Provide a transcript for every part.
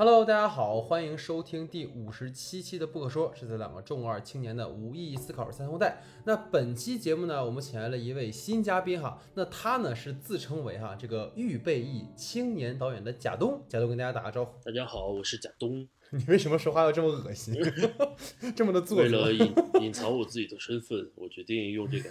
Hello，大家好，欢迎收听第五十七期的不可说，是这两个重二青年的无意义思考三后代。那本期节目呢，我们请来了一位新嘉宾哈，那他呢是自称为哈这个预备役青年导演的贾东，贾东跟大家打个招呼。大家好，我是贾东。你为什么说话要这么恶心，这么的做作？为了隐隐藏我自己的身份，我决定用这个。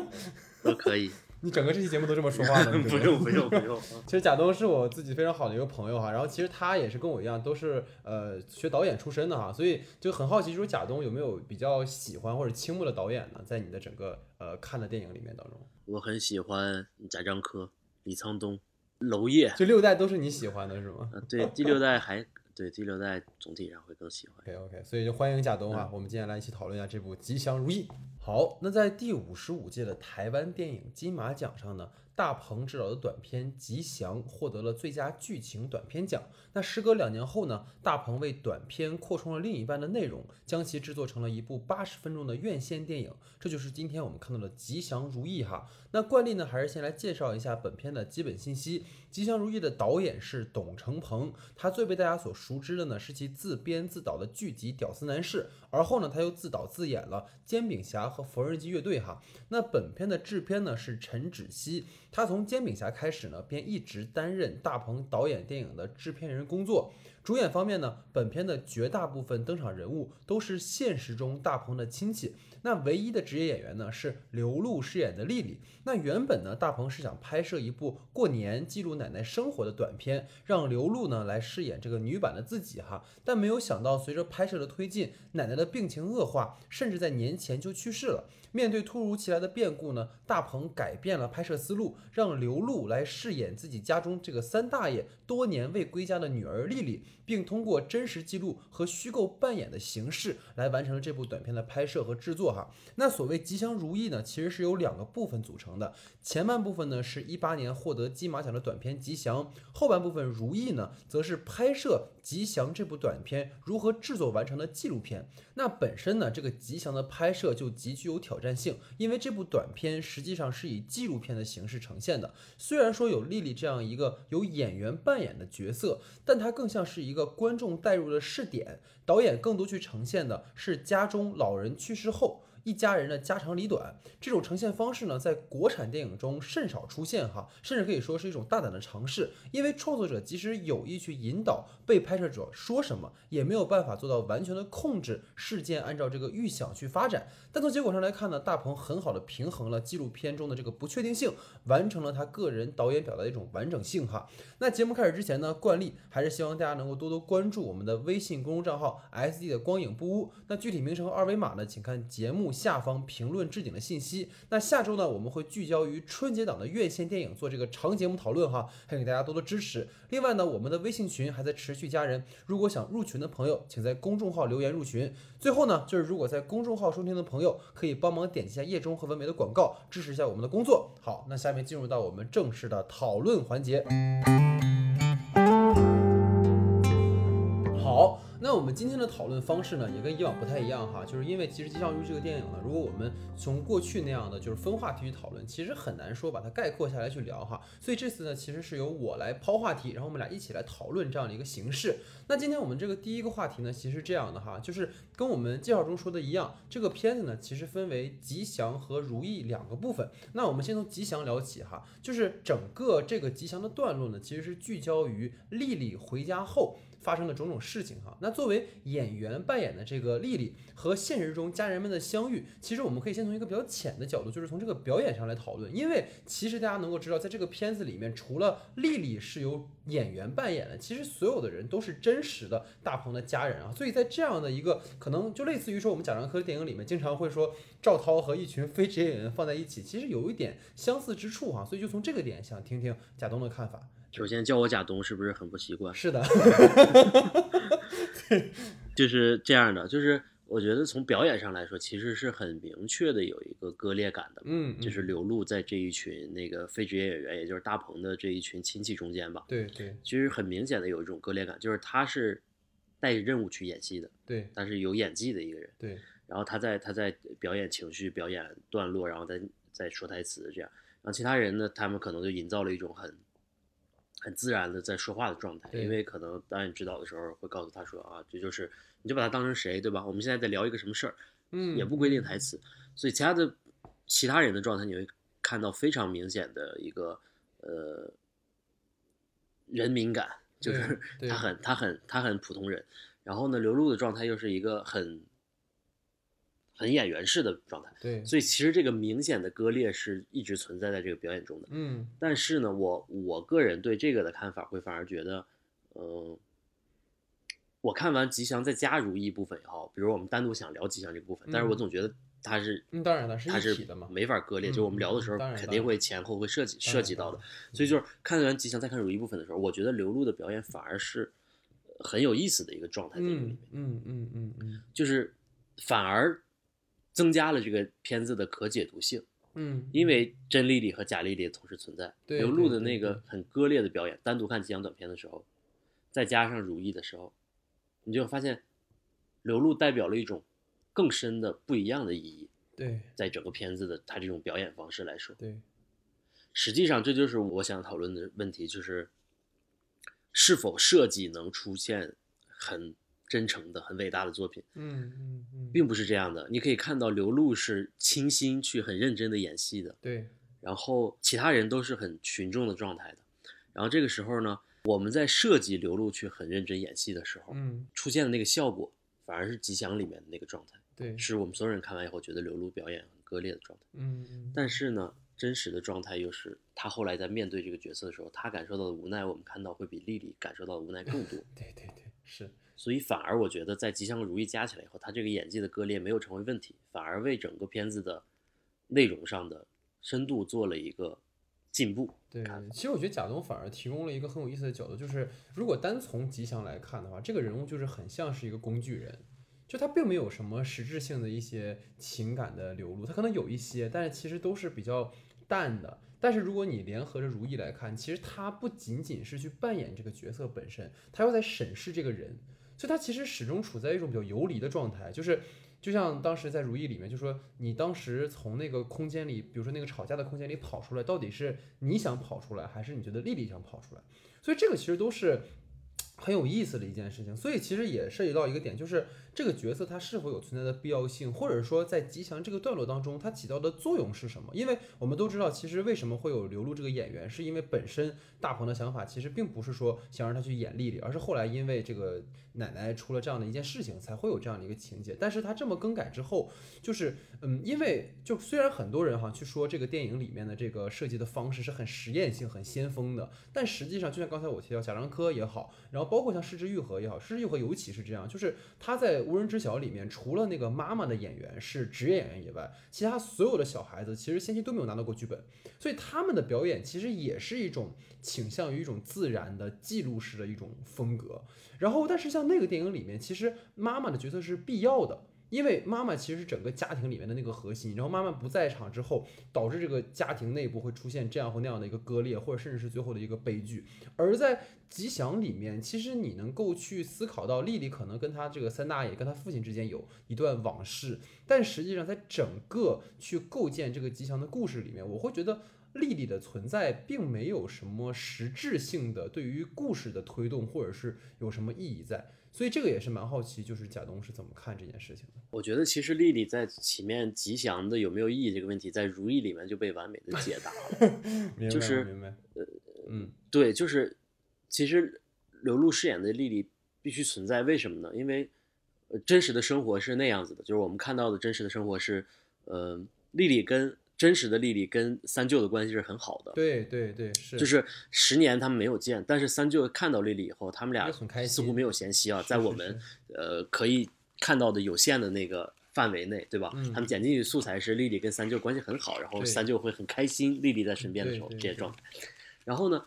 都可以。你整个这期节目都这么说话的？不用不用不用。其实贾东是我自己非常好的一个朋友哈，然后其实他也是跟我一样，都是呃学导演出身的哈，所以就很好奇，就是贾东有没有比较喜欢或者倾慕的导演呢？在你的整个呃看的电影里面当中，我很喜欢贾樟柯、李沧东、娄烨，就六代都是你喜欢的是吗？对，第六代还。对第六代总体上会更喜欢。OK OK，所以就欢迎贾东啊，我们今天来一起讨论一下这部《吉祥如意》。好，那在第五十五届的台湾电影金马奖上呢？大鹏执导的短片《吉祥》获得了最佳剧情短片奖。那时隔两年后呢？大鹏为短片扩充了另一半的内容，将其制作成了一部八十分钟的院线电影。这就是今天我们看到的《吉祥如意》哈。那惯例呢，还是先来介绍一下本片的基本信息。《吉祥如意》的导演是董成鹏，他最被大家所熟知的呢是其自编自导的剧集《屌丝男士》，而后呢他又自导自演了《煎饼侠》和《缝纫机乐队》哈。那本片的制片呢是陈芷溪。他从《煎饼侠》开始呢，便一直担任大鹏导演电影的制片人工作。主演方面呢，本片的绝大部分登场人物都是现实中大鹏的亲戚。那唯一的职业演员呢是刘露饰演的丽丽。那原本呢，大鹏是想拍摄一部过年记录奶奶生活的短片，让刘露呢来饰演这个女版的自己哈。但没有想到，随着拍摄的推进，奶奶的病情恶化，甚至在年前就去世了。面对突如其来的变故呢，大鹏改变了拍摄思路，让刘露来饰演自己家中这个三大爷多年未归家的女儿丽丽，并通过真实记录和虚构扮演的形式来完成了这部短片的拍摄和制作哈。那所谓吉祥如意呢，其实是由两个部分组成的，前半部分呢是一八年获得金马奖的短片《吉祥》，后半部分如意呢，则是拍摄。吉祥这部短片如何制作完成的纪录片？那本身呢，这个吉祥的拍摄就极具有挑战性，因为这部短片实际上是以纪录片的形式呈现的。虽然说有丽丽这样一个由演员扮演的角色，但它更像是一个观众带入的试点。导演更多去呈现的是家中老人去世后。一家人的家长里短，这种呈现方式呢，在国产电影中甚少出现哈，甚至可以说是一种大胆的尝试。因为创作者即使有意去引导被拍摄者说什么，也没有办法做到完全的控制事件按照这个预想去发展。但从结果上来看呢，大鹏很好的平衡了纪录片中的这个不确定性，完成了他个人导演表达的一种完整性哈。那节目开始之前呢，惯例还是希望大家能够多多关注我们的微信公众账号 S D 的光影不污。那具体名称和二维码呢，请看节目。下方评论置顶的信息。那下周呢，我们会聚焦于春节档的院线电影做这个长节目讨论哈，还给大家多多支持。另外呢，我们的微信群还在持续加人，如果想入群的朋友，请在公众号留言入群。最后呢，就是如果在公众号收听的朋友，可以帮忙点击一下叶中和文美的广告，支持一下我们的工作。好，那下面进入到我们正式的讨论环节。好。那我们今天的讨论方式呢，也跟以往不太一样哈，就是因为其实《吉祥如意》这个电影呢，如果我们从过去那样的就是分话题去讨论，其实很难说把它概括下来去聊哈。所以这次呢，其实是由我来抛话题，然后我们俩一起来讨论这样的一个形式。那今天我们这个第一个话题呢，其实是这样的哈，就是跟我们介绍中说的一样，这个片子呢，其实分为吉祥和如意两个部分。那我们先从吉祥聊起哈，就是整个这个吉祥的段落呢，其实是聚焦于丽丽回家后。发生的种种事情哈，那作为演员扮演的这个丽丽和现实中家人们的相遇，其实我们可以先从一个比较浅的角度，就是从这个表演上来讨论。因为其实大家能够知道，在这个片子里面，除了丽丽是由演员扮演的，其实所有的人都是真实的大鹏的家人啊。所以在这样的一个可能就类似于说我们贾樟柯电影里面经常会说赵涛和一群非职业演员放在一起，其实有一点相似之处哈。所以就从这个点想听听贾东的看法。首先叫我贾东是不是很不习惯？是的，就是这样的。就是我觉得从表演上来说，其实是很明确的有一个割裂感的。嗯，就是刘露在这一群那个非职业演员，也就是大鹏的这一群亲戚中间吧。对对，其实很明显的有一种割裂感，就是他是带着任务去演戏的，对，他是有演技的一个人。对，然后他在他在表演情绪、表演段落，然后再再说台词这样。然后其他人呢，他们可能就营造了一种很。很自然的在说话的状态，因为可能导演指导的时候会告诉他说啊，这就是你就把他当成谁，对吧？我们现在在聊一个什么事儿，嗯，也不规定台词，所以其他的其他人的状态你会看到非常明显的一个呃人敏感，就是他很他很他很普通人，然后呢，刘露的状态又是一个很很演员式的状态，对，所以其实这个明显的割裂是一直存在在这个表演中的。嗯。但是呢，我我个人对这个的看法会反而觉得，嗯、我看完吉祥再加如意部分以后，比如我们单独想聊吉祥这个部分，但是我嗯。总觉得它是嗯，当然了，是它是没法割裂，就我们聊的时候肯定会前后会涉及涉及到的，所以就是看完吉祥再看如意部分的时候，我觉得刘露的表演反而是呃很有意思的一个状态在里面。嗯，嗯嗯嗯嗯。就是反而增加了这个片子的可解读性。嗯，因为真丽丽和假丽丽同时存在，对刘露的那个很割裂的表演，单独看吉祥短片的时候，再加上如意的时候，你就会发现刘露代表了一种更深的不一样的意义，对。在整个片子的他这种表演方式来说，对，实际上这就是我想讨论的问题，就是是否设计能出现很真诚的、很伟大的作品。嗯嗯嗯，并不是这样的。你可以看到刘露是倾心去很认真的演戏的，对，然后其他人都是很群众的状态的。然后这个时候呢，我们在设计刘露去很认真演戏的时候，嗯出现的那个效果，反而是吉祥里面的那个状态，对，是我们所有人看完以后觉得刘露表演很割裂的状态。嗯嗯，但是呢，真实的状态又是他后来在面对这个角色的时候，他感受到的无奈，我们看到会比丽丽感受到的无奈更多。对对对，是，所以反而我觉得在吉祥和如意加起来以后，他这个演技的割裂没有成为问题，反而为整个片子的内容上的深度做了一个进步。对，其实我觉得贾东反而提供了一个很有意思的角度，就是如果单从吉祥来看的话，这个人物就是很像是一个工具人，就他并没有什么实质性的一些情感的流露，他可能有一些，但是其实都是比较淡的。但是如果你联合着如意来看，其实他不仅仅是去扮演这个角色本身，他又在审视这个人，所以他其实始终处在一种比较游离的状态，就是。就像当时在《如意》里面，就说你当时从那个空间里，比如说那个吵架的空间里跑出来，到底是你想跑出来，还是你觉得丽丽想跑出来？所以这个其实都是很有意思的一件事情。所以其实也涉及到一个点，就是这个角色它是否有存在的必要性，或者说在吉祥这个段落当中，它起到的作用是什么？因为我们都知道，其实为什么会有刘露这个演员，是因为本身大鹏的想法其实并不是说想让他去演丽丽，而是后来因为这个奶奶出了这样的一件事情，才会有这样的一个情节。但是他这么更改之后，就是嗯，因为就虽然很多人哈去说这个电影里面的这个设计的方式是很实验性、很先锋的，但实际上就像刚才我提到贾樟柯也好，然后包括像失之愈合也好，失之愈合尤其是这样，就是他在《无人知晓》里面，除了那个妈妈的演员是职业演员以外，其他所有的小孩子其实先期都没有拿到过剧本，所以他们的表演其实也是一种倾向于一种自然的记录式的一种风格。然后，但是像那个电影里面，其实妈妈的角色是必要的。因为妈妈其实是整个家庭里面的那个核心，然后妈妈不在场之后，导致这个家庭内部会出现这样或那样的一个割裂，或者甚至是最后的一个悲剧。而在吉祥里面，其实你能够去思考到丽丽可能跟她这个三大爷跟她父亲之间有一段往事，但实际上在整个去构建这个吉祥的故事里面，我会觉得丽丽的存在并没有什么实质性的对于故事的推动，或者是有什么意义在。所以这个也是蛮好奇，就是贾东是怎么看这件事情的。我觉得其实丽丽在前面吉祥的有没有意义这个问题，在如意里面就被完美的解答了。明白就是明白，嗯对，就是其实刘露饰演的丽丽必须存在，为什么呢？因为呃真实的生活是那样子的，就是我们看到的真实的生活是，呃，丽丽跟真实的丽丽跟三舅的关系是很好的，对对对，是就是十年他们没有见，但是三舅看到丽丽以后，他们俩似乎没有嫌隙啊，在我们呃可以看到的有限的那个范围内，对吧？嗯他们剪进去素材是丽丽跟三舅关系很好，然后三舅会很开心丽丽在身边的时候这些状态。然后呢，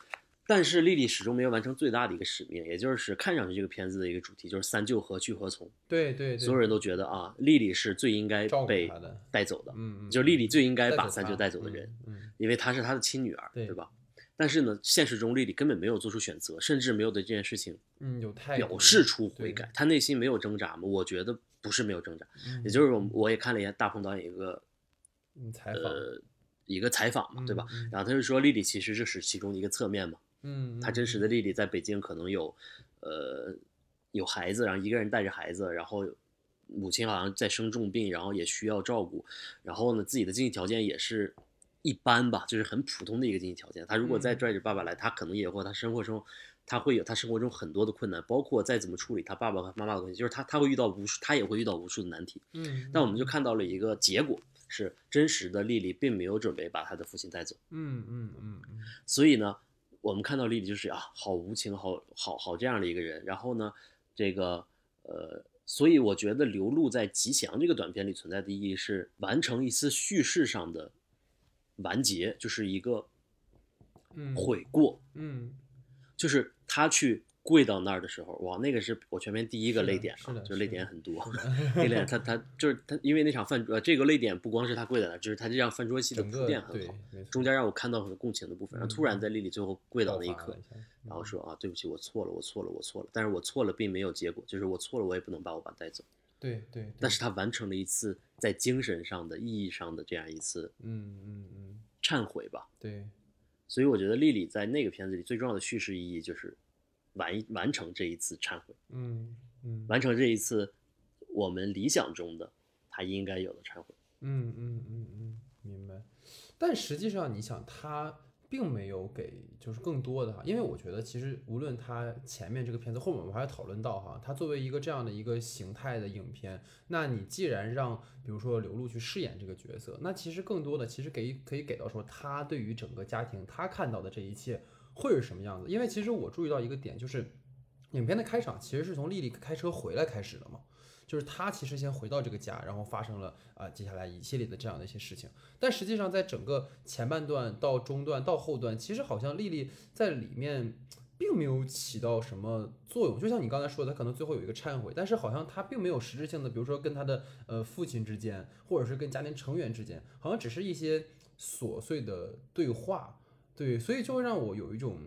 但是丽丽始终没有完成最大的一个使命，也就是看上去这个片子的一个主题就是三舅何去何从。对对对，所有人都觉得啊，丽丽是最应该被，带走的，嗯，嗯就是丽丽最应该把三舅带走的人。，嗯，因为她是他的亲女儿，对对吧？但是呢，现实中丽丽根本没有做出选择，甚至没有对这件事情嗯嗯，有表示出悔改，她内心没有挣扎吗？我觉得不是没有挣扎，嗯也就是我我也看了一下大鹏导演一个嗯采访，呃一个采访嘛，对吧？然后他就说丽丽其实这是其中的一个侧面嘛，嗯，她真实的丽丽在北京可能有，呃，有孩子，然后一个人带着孩子，然后母亲好像在生重病，然后也需要照顾，然后呢，自己的经济条件也是一般吧，就是很普通的一个经济条件。他如果再嗯拽着爸爸来，他可能也会他生活中。他会有他生活中很多的困难，包括再怎么处理他爸爸和妈妈的关系，就是他他会遇到无数，他也会遇到无数的难题。嗯，但我们就看到了一个结果，是真实的丽丽并没有准备把她的父亲带走，嗯嗯嗯嗯所以呢，我们看到丽丽就是啊，好无情，好好好这样的一个人。然后呢，这个呃，所以我觉得流露在《吉祥》这个短片里存在的意义是完成一次叙事上的完结，就是一个嗯，悔过，嗯。就是他去跪到那儿的时候，哇，那个是我全片第一个泪点啊，就泪点很多。泪点 他他就是他，因为那场饭呃，这个泪点不光是他跪在那儿，就是他这样饭桌戏的铺垫很好，，中间让我看到很共情的部分。然后突然嗯在丽丽最后跪到那一刻然后说啊，对不起，我错了，我错了，我错了。但是我错了并没有结果，就是我错了，我也不能把我爸带走。对对，对但是他完成了一次在精神上的意义上的这样一次嗯嗯嗯，忏悔吧。对，所以我觉得丽丽在那个片子里最重要的叙事意义就是完完成这一次忏悔。嗯嗯完成这一次我们理想中的他应该有的忏悔。嗯嗯嗯嗯，明白。但实际上，你想，他并没有给就是更多的哈，因为我觉得其实无论他前面这个片子，后面我们还要讨论到哈，他作为一个这样的一个形态的影片，那你既然让比如说刘露去饰演这个角色，那其实更多的其实给可以给到说他对于整个家庭他看到的这一切会是什么样子。因为其实我注意到一个点，就是影片的开场其实是从丽丽开车回来开始的嘛。就是她其实先回到这个家，然后发生了啊、接下来一系列的这样的一些事情。但实际上，在整个前半段到中段到后段，其实好像丽丽在里面并没有起到什么作用。就像你刚才说的，她可能最后有一个忏悔，但是好像她并没有实质性的，比如说跟她的呃父亲之间，或者是跟家庭成员之间，好像只是一些琐碎的对话。对，所以就会让我有一种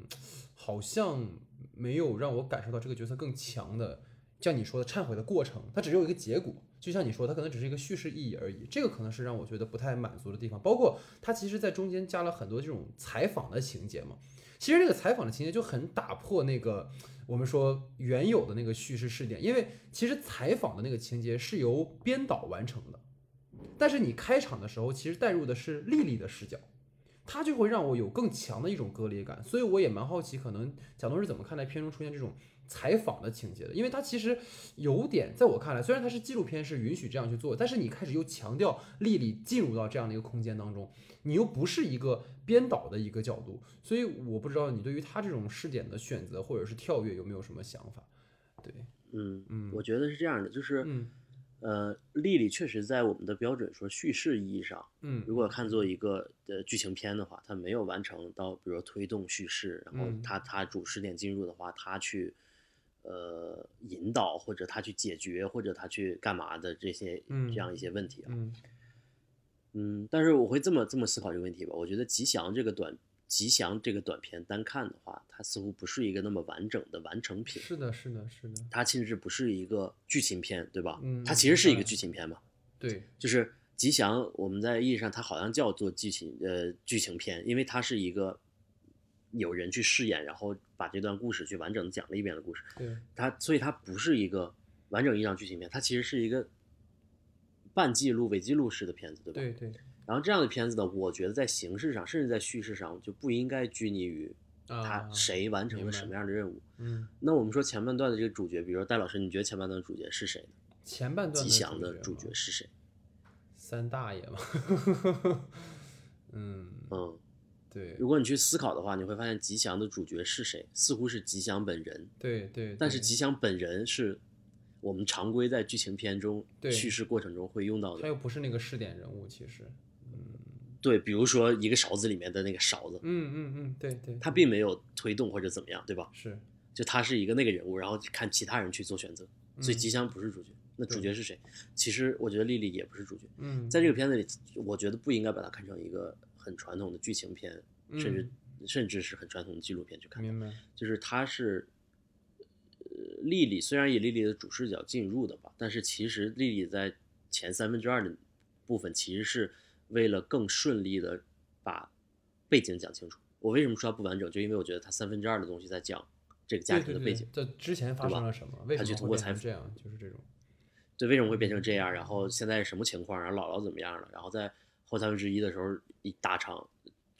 好像没有让我感受到这个角色更强的。像你说的忏悔的过程，它只有一个结果，就像你说，它可能只是一个叙事意义而已。这个可能是让我觉得不太满足的地方。包括它其实在中间加了很多这种采访的情节嘛。其实这个采访的情节就很打破那个我们说原有的那个叙事视点，因为其实采访的那个情节是由编导完成的，但是你开场的时候其实带入的是丽丽的视角。它就会让我有更强的一种割裂感，所以我也蛮好奇，可能蒋东是怎么看待片中出现这种采访的情节的？因为它其实有点，在我看来，虽然它是纪录片，是允许这样去做，但是你开始又强调丽丽进入到这样的一个空间当中，你又不是一个编导的一个角度，所以我不知道你对于他这种试点的选择或者是跳跃有没有什么想法？对，嗯嗯我觉得是这样的，就是嗯呃，丽丽确实在我们的标准说叙事意义上，嗯，如果看作一个呃剧情片的话，它没有完成到，比如说推动叙事，然后嗯它。它主视点进入的话，它去呃引导或者它去解决或者它去干嘛的这些嗯这样一些问题啊，嗯。嗯，但是我会这么这么思考这个问题吧，我觉得《吉祥》这个短吉祥这个短片单看的话，它似乎不是一个那么完整的完成品，是的，是的，是的，它其实不是一个剧情片，对吧？嗯它其实是一个剧情片嘛。对，就是吉祥，我们在意义上它好像叫做剧情呃剧情片，因为它是一个有人去饰演，然后把这段故事去完整的讲了一遍的故事。对，它所以它不是一个完整意义上剧情片，它其实是一个半记录、伪记录式的片子，对吧？对对然后这样的片子呢，我觉得在形式上，甚至在叙事上，就不应该拘泥于他啊，谁完成了什么样的任务。嗯，那我们说前半段的这个主角，比如说戴老师，你觉得前半段的主角是谁呢？前半段吉祥的主主角是谁？三大爷嘛，嗯，嗯，对如果你去思考的话，你会发现吉祥的主角是谁？似乎是吉祥本人，对对，但是吉祥本人是我们常规在剧情片中对叙事过程中会用到的。他又不是那个试点人物，其实，对，比如说一个勺子里面的那个勺子，嗯嗯嗯，对对，他并没有推动或者怎么样，对吧？是，就他是一个那个人物，然后看其他人去做选择，所以嗯吉祥不是主角。那主角是谁？其实我觉得丽丽也不是主角。嗯，在这个片子里，我觉得不应该把它看成一个很传统的剧情片，嗯甚至甚至是很传统的纪录片去看。明白，就是它是，呃，丽丽虽然以丽丽的主视角进入的吧，但是其实丽丽在前三分之二的部分其实是为了更顺利的把背景讲清楚。我为什么说它不完整？就因为我觉得它三分之二的东西在讲这个家庭的背景，这之前发生了什么？为什么他去通过采访这样？就是这种。对，为什么会变成这样？然后现在什么情况？然后姥姥怎么样了？然后在后三分之一的时候，一大场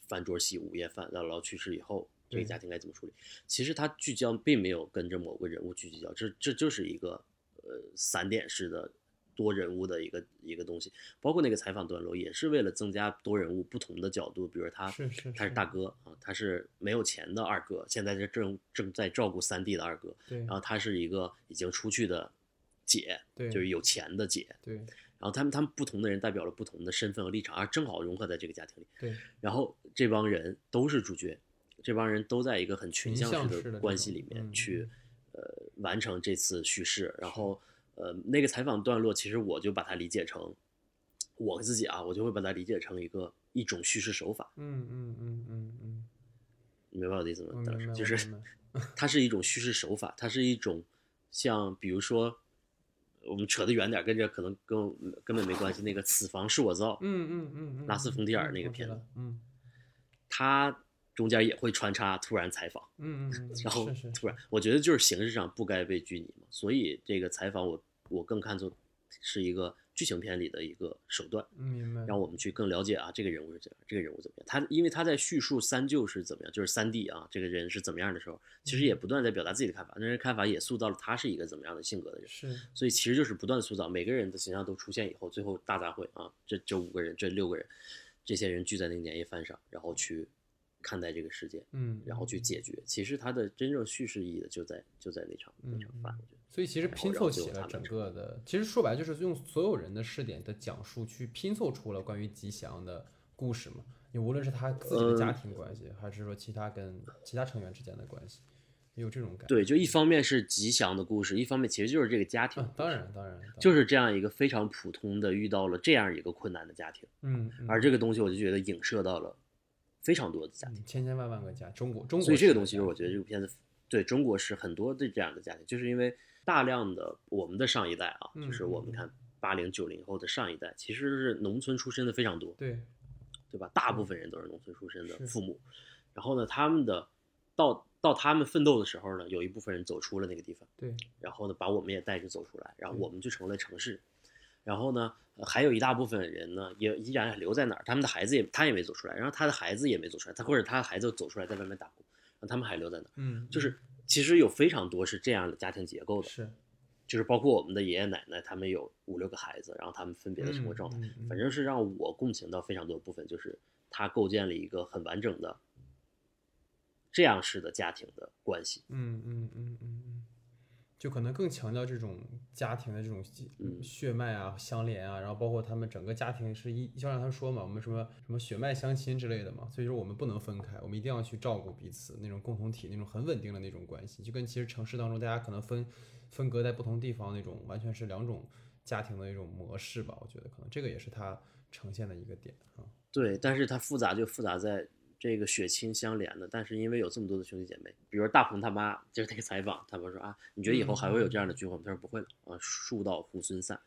饭桌戏，午夜饭，姥姥去世以后，这个家庭该怎么处理？其实它聚焦并没有跟着某个人物去聚焦，这这就是一个呃散点式的多人物的一个一个东西。包括那个采访段落，也是为了增加多人物不同的角度。比如他他是大哥啊，他是没有钱的二哥，现在正正在照顾三弟的二哥。对，然后他是一个已经出去的。姐，就是有钱的姐，对。然后他们，他们不同的人代表了不同的身份和立场，而正好融合在这个家庭里。对。然后这帮人都是主角，这帮人都在一个很群像式的关系里面去，呃，完成这次叙事。然后，呃，那个采访段落，其实我就把它理解成，我自己啊，我就会把它理解成一个一种叙事手法。嗯嗯嗯嗯嗯。明白我的意思吗？当时就是，它是一种叙事手法，它是一种像比如说。我们扯得远点，跟这可能跟根本没关系。那个《此房是我造》，嗯嗯嗯嗯，拉斯冯提尔那个片子，嗯，他中间也会穿插突然采访，嗯嗯，然后突然，我觉得就是形式上不该被拘泥嘛，所以这个采访我我更看作是一个。剧情片里的一个手段，明白，让我们去更了解啊，这个人物是怎样，这个人物怎么样？他因为他在叙述三舅是怎么样，就是三弟啊，这个人是怎么样的时候，其实也不断在表达自己的看法，那人看法也塑造了他是一个怎么样的性格的人，是，所以其实就是不断塑造每个人的形象都出现以后，最后大杂烩啊，这这五个人，这六个人，这些人聚在那个年夜饭上，然后去看待这个世界，嗯，然后去解决，其实它的真正叙事意义的就在就在那场那场饭，我觉得。所以其实拼凑起了整个的，其实说白就是用所有人的视点的讲述去拼凑出了关于吉祥的故事嘛。你无论是他自己的家庭关系，还是说其他跟其他成员之间的关系，有这种感觉。对，就一方面是吉祥的故事，一方面其实就是这个家庭。当然，当然，就是这样一个非常普通的遇到了这样一个困难的家庭。嗯。而这个东西，我就觉得影射到了非常多的家庭，千千万万个家，中国中国。所以这个东西，我觉得这部片子对中国是很多的这样的家庭，就是因为。大量的我们的上一代啊，就是我们看八零九零后的上一代，其实是农村出身的非常多，对，对吧？大部分人都是农村出身的父母，然后呢，他们的到到他们奋斗的时候呢，有一部分人走出了那个地方，对，然后呢，把我们也带着走出来，然后我们就成了城市，然后呢，还有一大部分人呢，也依然留在那儿，他们的孩子也他也没走出来，然后他的孩子也没走出来，他或者他的孩子走出来在外面打工，然后他们还留在那儿，嗯，就是。其实有非常多是这样的家庭结构的，是，就是包括我们的爷爷奶奶，他们有五六个孩子，然后他们分别的生活状态，反正是让我共情到非常多部分，就是他构建了一个很完整的这样式的家庭的关系。嗯嗯嗯嗯嗯。就可能更强调这种家庭的这种血脉啊、相连啊，然后包括他们整个家庭是一，就像他说嘛，我们什么什么血脉相亲之类的嘛，所以说我们不能分开，我们一定要去照顾彼此那种共同体，那种很稳定的那种关系，就跟其实城市当中大家可能分分隔在不同地方那种完全是两种家庭的一种模式吧，我觉得可能这个也是它呈现的一个点啊。对，但是它复杂就复杂在。这个血亲相连的，但是因为有这么多的兄弟姐妹，比如大鹏他妈就是那个采访，他们说啊，你觉得以后还会有这样的聚会吗？他说不会了啊，树到猢狲散，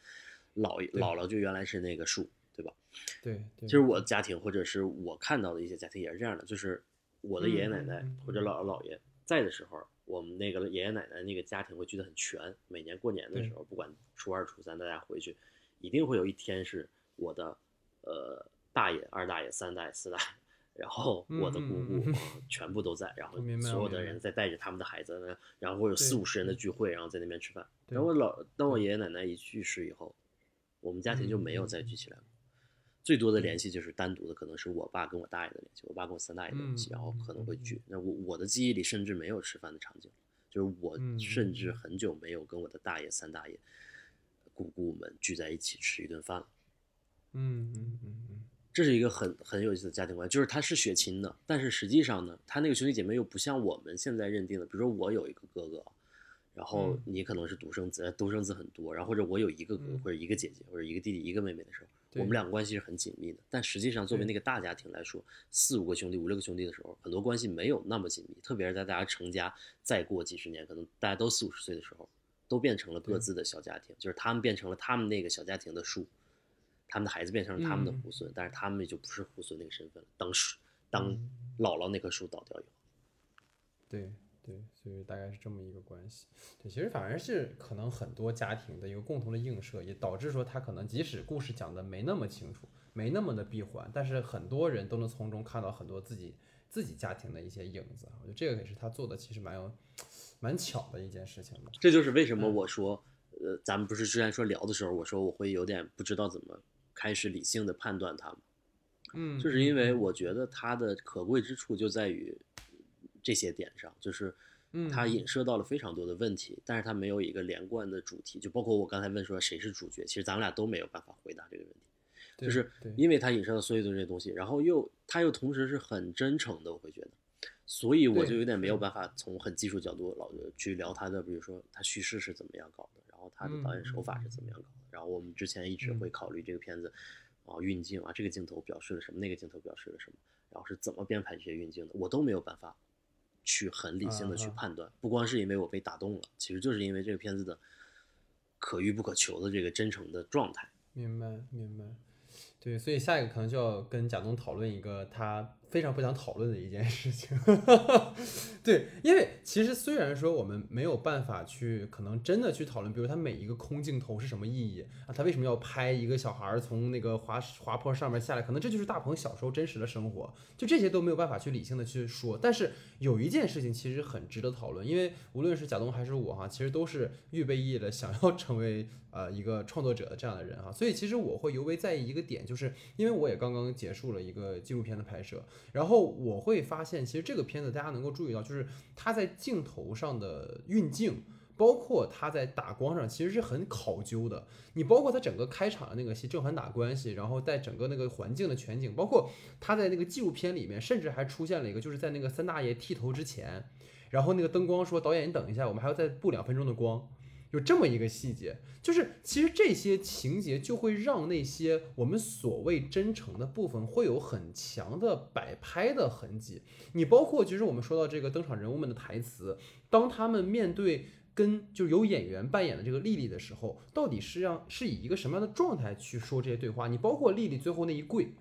姥姥姥就原来是那个树，对吧？对，其实我的家庭或者是我看到的一些家庭也是这样的，就是我的爷爷奶奶或者姥姥姥爷在的时候，我们那个爷爷奶奶那个家庭会聚得很全，每年过年的时候，不管初二初三大家回去，一定会有一天是我的呃大爷、二大爷、三大爷、四大爷。然后我的姑姑全部都在，然后所有的人在带着他们的孩子呢，然后会有四五十人的聚会，然后在那边吃饭。然后我老当我爷爷奶奶一去世以后，我们家庭就没有再聚起来过，最多的联系就是单独的，可能是我爸跟我大爷的联系，我爸跟我三大爷的联系，然后可能会聚。那我我的记忆里甚至没有吃饭的场景，就是我甚至很久没有跟我的大爷、三大爷、姑姑们聚在一起吃一顿饭了。嗯嗯嗯嗯。这是一个很很有意思的家庭观，就是他是血亲的，但是实际上呢，他那个兄弟姐妹又不像我们现在认定的，比如说我有一个哥哥，然后你可能是独生子，独生子很多，然后或者我有一个哥哥或者一个姐姐或者一个弟弟一个妹妹的时候，我们两个关系是很紧密的。但实际上作为那个大家庭来说，四五个兄弟五六个兄弟的时候，很多关系没有那么紧密，特别是在大家成家再过几十年，可能大家都四五十岁的时候，都变成了各自的小家庭，就是他们变成了他们那个小家庭的树。他们的孩子变成了他们的猢狲，但是他们就不是猢狲那个身份了。当时，当姥姥那棵树倒掉以后。对对，所以大概是这么一个关系。对，其实反而是可能很多家庭的一个共同的映射，也导致说他可能即使故事讲的没那么清楚，没那么的闭环，但是很多人都能从中看到很多自己自己家庭的一些影子。我觉得这个也是他做的，其实蛮有蛮巧的一件事情吧。这就是为什么我说，呃，咱们不是之前说聊的时候，我说我会有点不知道怎么开始理性的判断它吗？嗯，就是因为我觉得它的可贵之处就在于这些点上，就是嗯它影射到了非常多的问题，但是它没有一个连贯的主题，就包括我刚才问说谁是主角，其实咱们俩都没有办法回答这个问题，对就是因为它影射到所有的这些东西，然后又它又同时是很真诚的，我会觉得。所以我就有点没有办法从很技术角度老去聊它的，比如说它叙事是怎么样搞的，然后他的导演手法是怎么样搞的。然后我们之前一直嗯会考虑这个片子，啊运镜啊，这个镜头表示了什么，那个镜头表示了什么，然后是怎么编排这些运镜的，我都没有办法去很理性的去判断。不光是因为我被打动了，其实就是因为这个片子的可遇不可求的这个真诚的状态。明白明白。对，所以下一个可能就要跟贾东讨论一个他非常不想讨论的一件事情。对，因为其实虽然说我们没有办法去可能真的去讨论，比如他每一个空镜头是什么意义啊，他为什么要拍一个小孩儿从那个滑滑坡上面下来，可能这就是大鹏小时候真实的生活，就这些都没有办法去理性的去说。但是有一件事情其实很值得讨论，因为无论是贾东还是我哈，其实都是预备役的，想要成为呃一个创作者的这样的人哈，所以其实我会尤为在意一个点，就是因为我也刚刚结束了一个纪录片的拍摄，然后我会发现，其实这个片子大家能够注意到，就是它在镜头上的运镜。包括它在打光上其实是很考究的，你包括它整个开场的那个戏正反打关系，然后在整个那个环境的全景，包括它在那个纪录片里面，甚至还出现了一个，就是在那个三大爷剃头之前，然后那个灯光说导演你等一下，我们还要再布两分钟的光，有这么一个细节，就是其实这些情节就会让那些我们所谓真诚的部分会有很强的摆拍的痕迹。你包括其实我们说到这个登场人物们的台词，当他们面对跟就是有演员扮演的这个丽丽的时候，到底是让是以一个什么样的状态去说这些对话？你包括丽丽最后那一跪，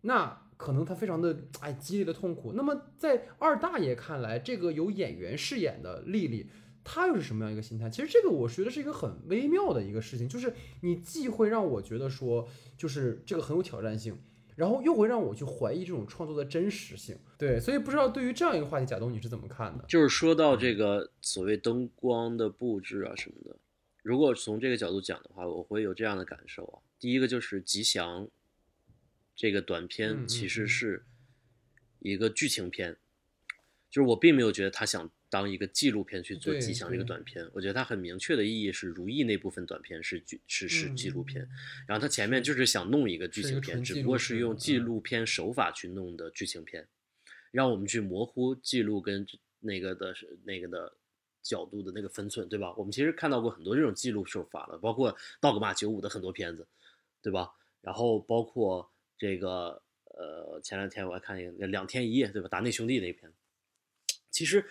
那可能她非常的哎激烈的痛苦。那么在二大爷看来，这个由演员饰演的丽丽。她又是什么样一个心态？其实这个我觉得是一个很微妙的一个事情，就是你既会让我觉得说，就是这个很有挑战性，然后又会让我去怀疑这种创作的真实性。对，所以不知道对于这样一个话题，贾东你是怎么看的？就是说到这个所谓灯光的布置啊什么的，如果从这个角度讲的话，我会有这样的感受啊。第一个就是《吉祥》这个短嗯片嗯其实嗯是一个剧情片，就是我并没有觉得他想当一个纪录片去做《吉祥》这个短片，我觉得它很明确的意义是《如意》那部分短片是剧是是嗯纪录片嗯，然后它前面就是想弄一个剧情片，只不过是用纪嗯录片手法去弄的剧情片。让我们去模糊记录跟那个的那个的角度的那个分寸，对吧？我们其实看到过很多这种记录手法了，包括《道格玛九五》的很多片子，对吧？然后包括这个呃，前两天我还看一个《两天一夜》，对吧？达内兄弟那个片，其实，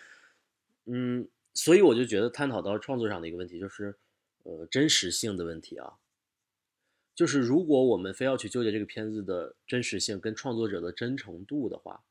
嗯，所以我就觉得探讨到创作上的一个问题，就是呃真实性的问题啊。就是如果我们非要去纠结这个片子的真实性跟创作者的真诚度的话，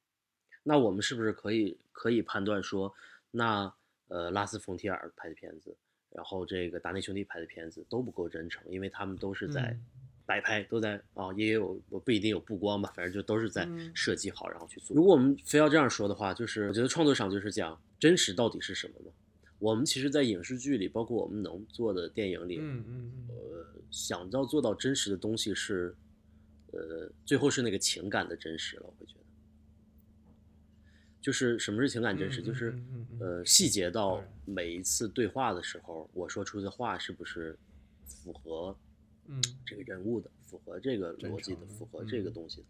那我们是不是可以可以判断说，那呃拉斯冯提尔拍的片子，然后这个达内兄弟拍的片子都不够真诚，因为他们都是在摆拍，都在啊也有我不一定有布光吧，反正就都是在嗯设计好然后去做。如果我们非要这样说的话，就是我觉得创作上就是讲真实到底是什么嘛。我们其实，在影视剧里，包括我们能做的电影里，嗯嗯嗯，呃，想要做到真实的东西是，呃，最后是那个情感的真实了。我会觉得，就是什么是情感真实，嗯就是嗯嗯嗯呃，细节到每一次对话的时候，我说出的话是不是符合嗯这个人物的，符合这个逻辑的，的符合这个嗯东西的。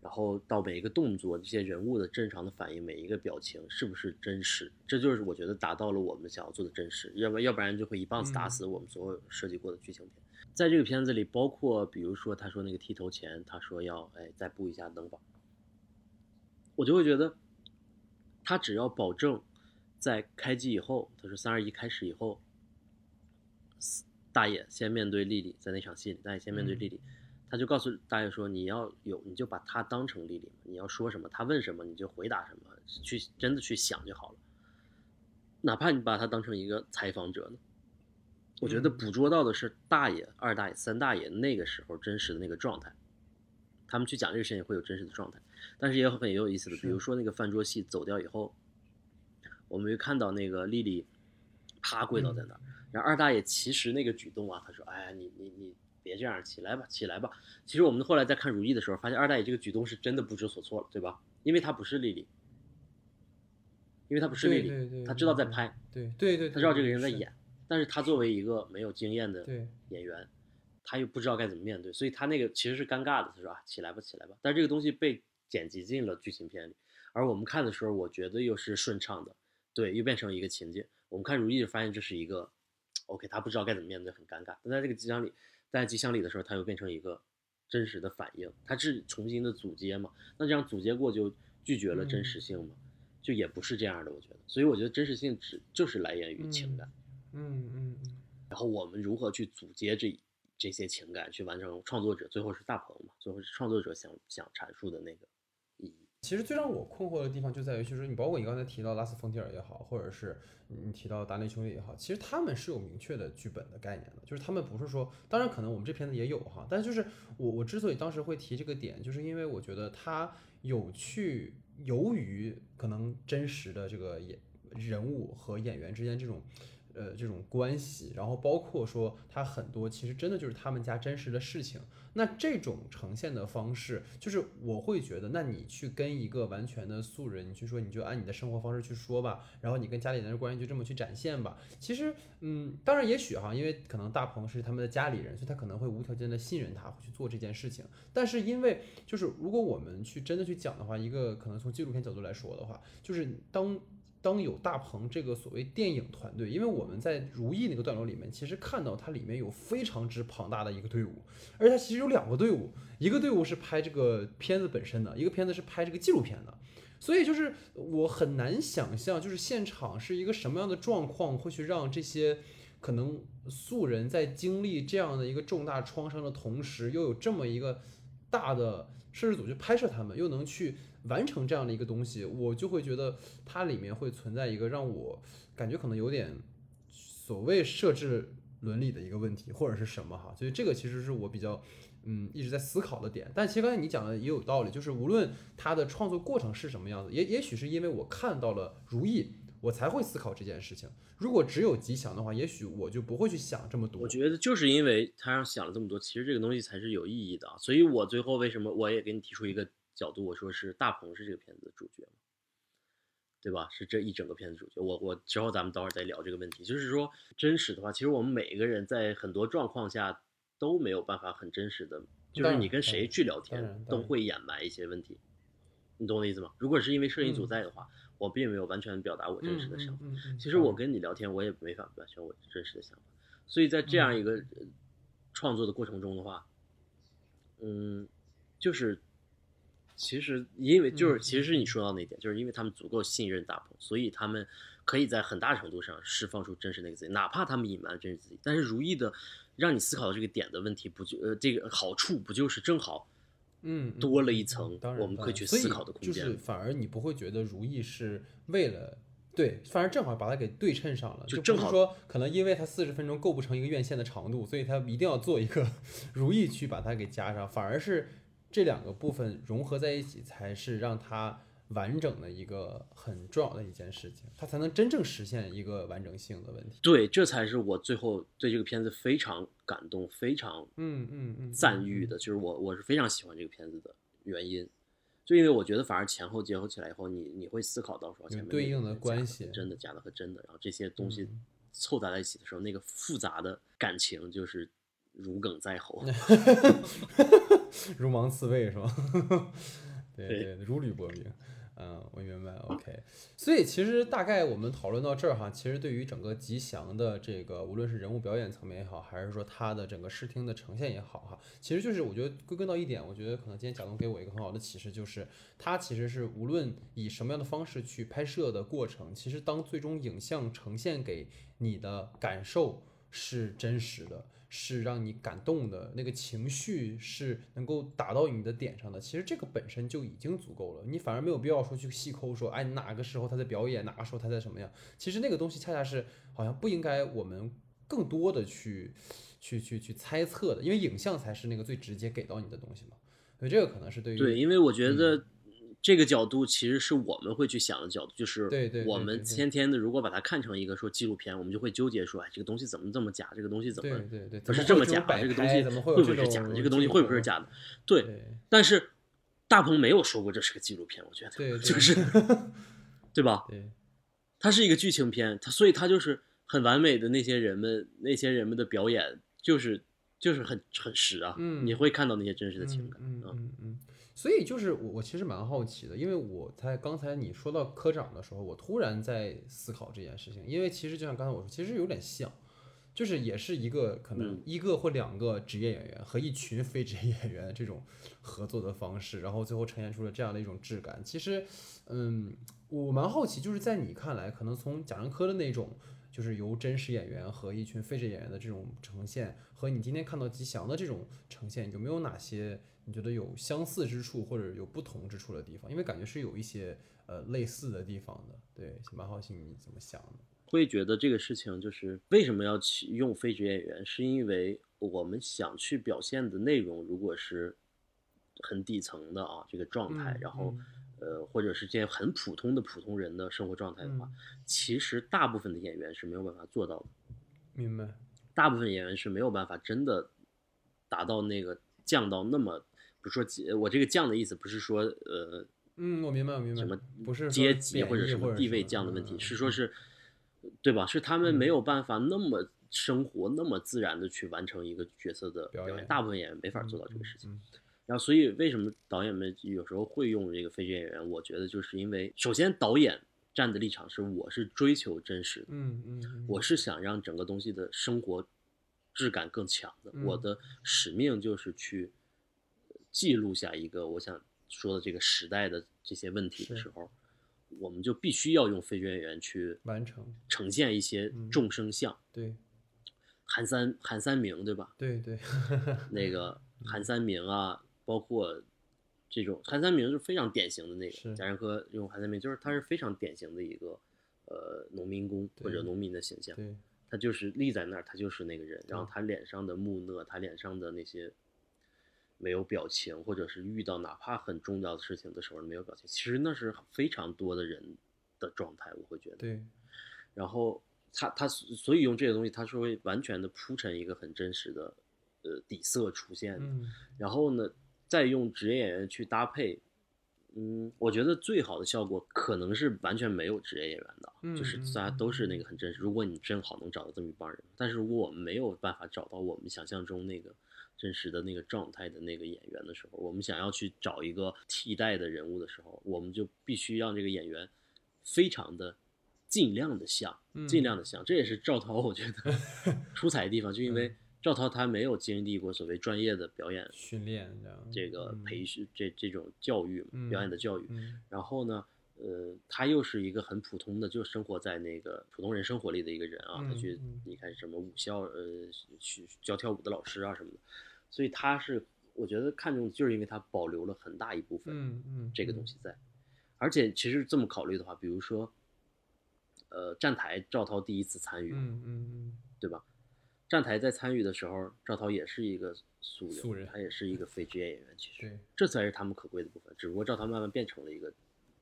然后到每一个动作，这些人物的正常的反应，每一个表情是不是真实？这就是我觉得达到了我们想要做的真实，要不要不然就会一棒子打嗯死我们所有设计过的剧情片。在这个片子里，包括比如说他说那个剃头前，他说要哎再布一下灯吧，我就会觉得，他只要保证在开机以后，他说三二一开始以后，大爷先面对丽丽，在那场戏里，大爷先面对嗯丽丽，他就告诉大爷说，你要有你就把他当成丽丽，你要说什么，他问什么你就回答什么，去真的去想就好了。哪怕你把他当成一个采访者呢，我觉得捕捉到的是大爷、二大爷、三大爷那个时候真实的那个状态。他们去讲这个事情会有真实的状态，但是也有很有意思的，比如说那个饭桌戏走掉以后，我们就看到那个丽丽啪跪倒在那儿，然后二大爷其实那个举动啊，他说：“哎呀，你你你别这样，起来吧，起来吧。”其实我们后来在看《如懿》的时候，发现二大爷这个举动是真的不知所措了，对吧？因为他不是丽丽，因为他不是丽丽，他知道在拍，对对对，他知道这个人在演，但是他作为一个没有经验的演员，他又不知道该怎么面对，所以他那个其实是尴尬的。他说啊，起来吧，起来吧。但是这个东西被剪辑进了剧情片里，而我们看的时候，我觉得又是顺畅的，对，又变成一个情节。我们看《如懿》发现这是一个，OK，他不知道该怎么面对，很尴尬。但在这个机箱里，在机箱里的时候，他又变成一个真实的反应，他是重新的组接嘛？那这样组接过就拒绝了真实性嘛？就也不是这样的，我觉得。所以我觉得真实性只就是来源于情感。嗯嗯嗯，然后我们如何去组接这这些情感，去完成创作者最后是大鹏嘛，最后是创作者想想阐述的那个。其实最让我困惑的地方就在于，就是你包括你刚才提到拉斯冯提尔也好，或者是你提到达内兄弟也好，其实他们是有明确的剧本的概念的，就是他们不是说，当然可能我们这片子也有哈，但就是我我之所以当时会提这个点，就是因为我觉得他有去由于可能真实的这个演人物和演员之间这种。呃，这种关系，然后包括说他很多其实真的就是他们家真实的事情。那这种呈现的方式，就是我会觉得，那你去跟一个完全的素人，你去说，你就按你的生活方式去说吧，然后你跟家里人的关系就这么去展现吧。其实，嗯，当然也许哈，因为可能大鹏是他们的家里人，所以他可能会无条件的信任他，会去做这件事情。但是因为就是如果我们去真的去讲的话，一个可能从纪录片角度来说的话，就是当。当有大鹏这个所谓电影团队，因为我们在《如意》那个段落里面，其实看到它里面有非常之庞大的一个队伍，而它其实有两个队伍，一个队伍是拍这个片子本身的，一个片子是拍这个纪录片的，所以就是我很难想象，就是现场是一个什么样的状况，会去让这些可能素人在经历这样的一个重大创伤的同时，又有这么一个大的摄制组去拍摄他们，又能去。完成这样的一个东西，我就会觉得它里面会存在一个让我感觉可能有点所谓设置伦理的一个问题，或者是什么哈，所以这个其实是我比较嗯一直在思考的点。但其实刚才你讲的也有道理，就是无论它的创作过程是什么样子，也也许是因为我看到了如意，我才会思考这件事情。如果只有吉祥的话，也许我就不会去想这么多。我觉得就是因为他让想了这么多，其实这个东西才是有意义的。所以我最后为什么我也给你提出一个。角度我说是大鹏是这个片子的主角对吧？是这一整个片子主角。我我之后咱们等会儿再聊这个问题。就是说真实的话，其实我们每一个人在很多状况下都没有办法很真实的，就是你跟谁去聊天都会掩埋一些问题，你懂我的意思吗？如果是因为摄影组在的话，我并没有完全表达我真实的想法。其实我跟你聊天，我也没法完全我真实的想法。所以在这样一个创作的过程中的话，嗯，就是。其实，因为就是，其实是你说到那点，就是因为他们足够信任大鹏，所以他们可以在很大程度上释放出真实那个自己，哪怕他们隐瞒真实自己。但是如意的，让你思考这个点的问题，不就呃这个好处不就是正好，嗯，多了一层我们可以去思考的空间。就是反而你不会觉得如意是为了对，反而正好把它给对称上了，就正好说可能因为它四十分钟构不成一个院线的长度，所以他一定要做一个 如意去把它给加上，反而是。这两个部分融合在一起，才是让它完整的一个很重要的一件事情，它才能真正实现一个完整性的问题。对，这才是我最后对这个片子非常感动、非常嗯嗯嗯赞誉的，就是我我是非常喜欢这个片子的原因，就因为我觉得反而前后结合起来以后，你你会思考到说前面对应的关系，真的假的和真的，然后这些东西凑杂在一起的时候，那个复杂的感情就是如鲠在喉。如芒刺背是吧？对对，如履薄冰。嗯，我明白。OK，所以其实大概我们讨论到这儿哈，其实对于整个吉祥的这个，无论是人物表演层面也好，还是说他的整个视听的呈现也好哈，其实就是我觉得归根到一点，我觉得可能今天贾东给我一个很好的启示，就是他其实是无论以什么样的方式去拍摄的过程，其实当最终影像呈现给你的感受是真实的。是让你感动的，那个情绪是能够打到你的点上的，其实这个本身就已经足够了。你反而没有必要说去细抠说，哎，哪个时候他在表演，哪个时候他在什么样？其实那个东西恰恰是好像不应该我们更多的去去去去猜测的，因为影像才是那个最直接给到你的东西嘛。所以这个可能是对于对，因为我觉嗯得这个角度其实是我们会去想的角度，就是我们天天的如果把它看成一个说纪录片，我们就会纠结说，哎，这个东西怎么这么假？这个东西怎么不是这么假？这个东西会不会是假的？这个东西会不会是假的？对，但是大鹏没有说过这是个纪录片，我觉得 就是 对吧？对它是一个剧情片，它所以它就是很完美的那些人们，那些人们的表演就是就是很很实啊，嗯你会看到那些真实的情嗯感，嗯啊嗯嗯，所以就是我我其实蛮好奇的，因为我在刚才你说到科长的时候，我突然在思考这件事情，因为其实就像刚才我说，其实有点像，就是也是一个可能嗯一个或两个职业演员和一群非职业演员这种合作的方式，然后最后呈现出了这样的一种质感。其实，嗯，我蛮好奇，就是在你看来，可能从贾樟柯的那种。就是由真实演员和一群非职业演员的这种呈现，和你今天看到吉祥的这种呈现，有没有哪些你觉得有相似之处或者有不同之处的地方？因为感觉是有一些呃类似的地方的。对，蛮好奇你怎么想的。会觉得这个事情就是为什么要去用非职业演员，是因为我们想去表现的内容，如果是很底层的啊这个状态，嗯然后嗯呃或者是这些很普通的普通人的生活状态的话，嗯其实大部分的演员是没有办法做到的。明白。大部分演员是没有办法真的达到那个降到那么，不是说阶我这个降的意思不是说呃嗯，我明白，我明白。什么不是阶级或者什么地位降的问题，嗯是说是，对吧？是他们没嗯有办法那么生活、那么自然的去完成一个角色的表表演大部分演员没法做到这个事情。嗯然后，所以为什么导演们有时候会用这个非职业演员？我觉得就是因为，首先导演站的立场是，我是追求真实的，嗯嗯嗯，我是想让整个东西的生活质感更强的。嗯我的使命就是去记录下一个我想说的这个时代的这些问题的时候，我们就必须要用非职业演员去完成。呈现一些嗯众生相。对韩三韩三明对吧？对对，那个韩三明啊，包括这种韩三明是非常典型的那个贾樟柯用韩三明，就是他是非常典型的一个呃农民工或者农民的形象。对他就是立在那儿，他就是那个人，然后他脸上的木讷，他脸上的那些没有表情，或者是遇到哪怕很重要的事情的时候没有表情，其实那是非常多的人的状态，我会觉得。对，然后他他所以用这些东西，他是会完全的铺成一个很真实的呃底色出现的。嗯然后呢，再用职业演员去搭配，嗯，我觉得最好的效果可能是完全没有职业演员的，嗯就是嗯大家都是那个很真实。如果你正好能找到这么一帮人，但是如果我们没有办法找到我们想象中那个真实的那个状态的那个演员的时候，我们想要去找一个替代的人物的时候，我们就必须让这个演员非常的尽量的像，嗯尽量的像。这也是赵涛我觉得 出彩的地方，就因为赵涛他没有经历过所谓专业的表演训练这个嗯。培训这这种教育嗯表演的教育，嗯。然后呢，呃，他又是一个很普通的，就生活在那个普通人生活里的一个人啊，他嗯去嗯。你看什么武校呃去教跳舞的老师啊什么的，所以他是我觉得看重就是因为他保留了很大一部分嗯嗯，这个东西在，而且其实这么考虑的话，比如说，呃，站台赵涛第一次参与，嗯嗯嗯。对吧？站台在参与的时候，赵涛也是一个素人，他也是一个非职业演员，其实，这才是他们可贵的部分。只不过赵涛慢慢变成了一个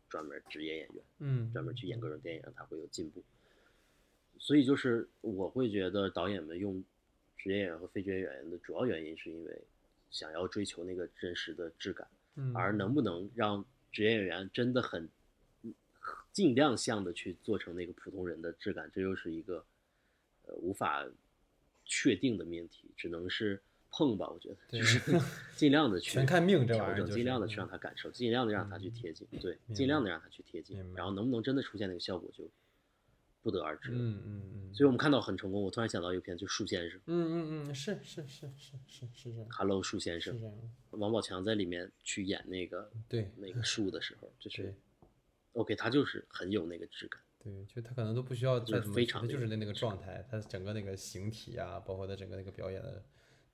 专门职业演员，嗯专门去演各种电影，他会有进步。所以就是我会觉得导演们用职业演员和非职业演员的主要原因，是因为想要追求那个真实的质感，嗯，而能不能让职业演员真的很尽量像的去做成那个普通人的质感，这又是一个呃无法确定的命题，只能是碰吧，我觉得就是 尽量的去全看命这调整，玩意儿就是尽量的去嗯让他感受，尽量的让他去贴近，对，尽量的让他去贴近然后能不能真的出现那个效果就不得而知了。嗯嗯嗯，所以我们看到很成功，我突然想到一个片，就树先生嗯嗯嗯是是是是是是这样，，Hello 树先生，王宝强在里面去演那个对那个树的时候，就是对 OK，他就是很有那个质感。对对，就他可能都不需要就是再怎么提，非常他就是那那个状态，他整个那个形体啊，包括他整个那个表演的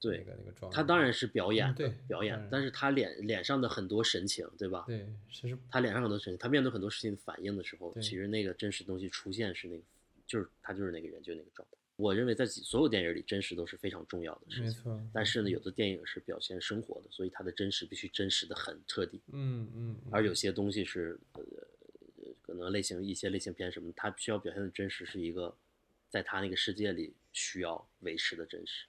对那个那个状态，他当然是表演对表演，但是他脸脸上的很多神情，对吧？对，其实他脸上很多神情，他面对很多事情反应的时候，其实那个真实东西出现是那个，就是他就是那个人，就是那个状态。我认为在所有电影里，真实都是非常重要的事情。没错，但是呢，有的电影是表现生活的，所以它的真实必须真实的很彻底。嗯嗯，嗯而有些东西是能类型一些类型片什么，他需要表现的真实是一个，在他那个世界里需要维持的真实。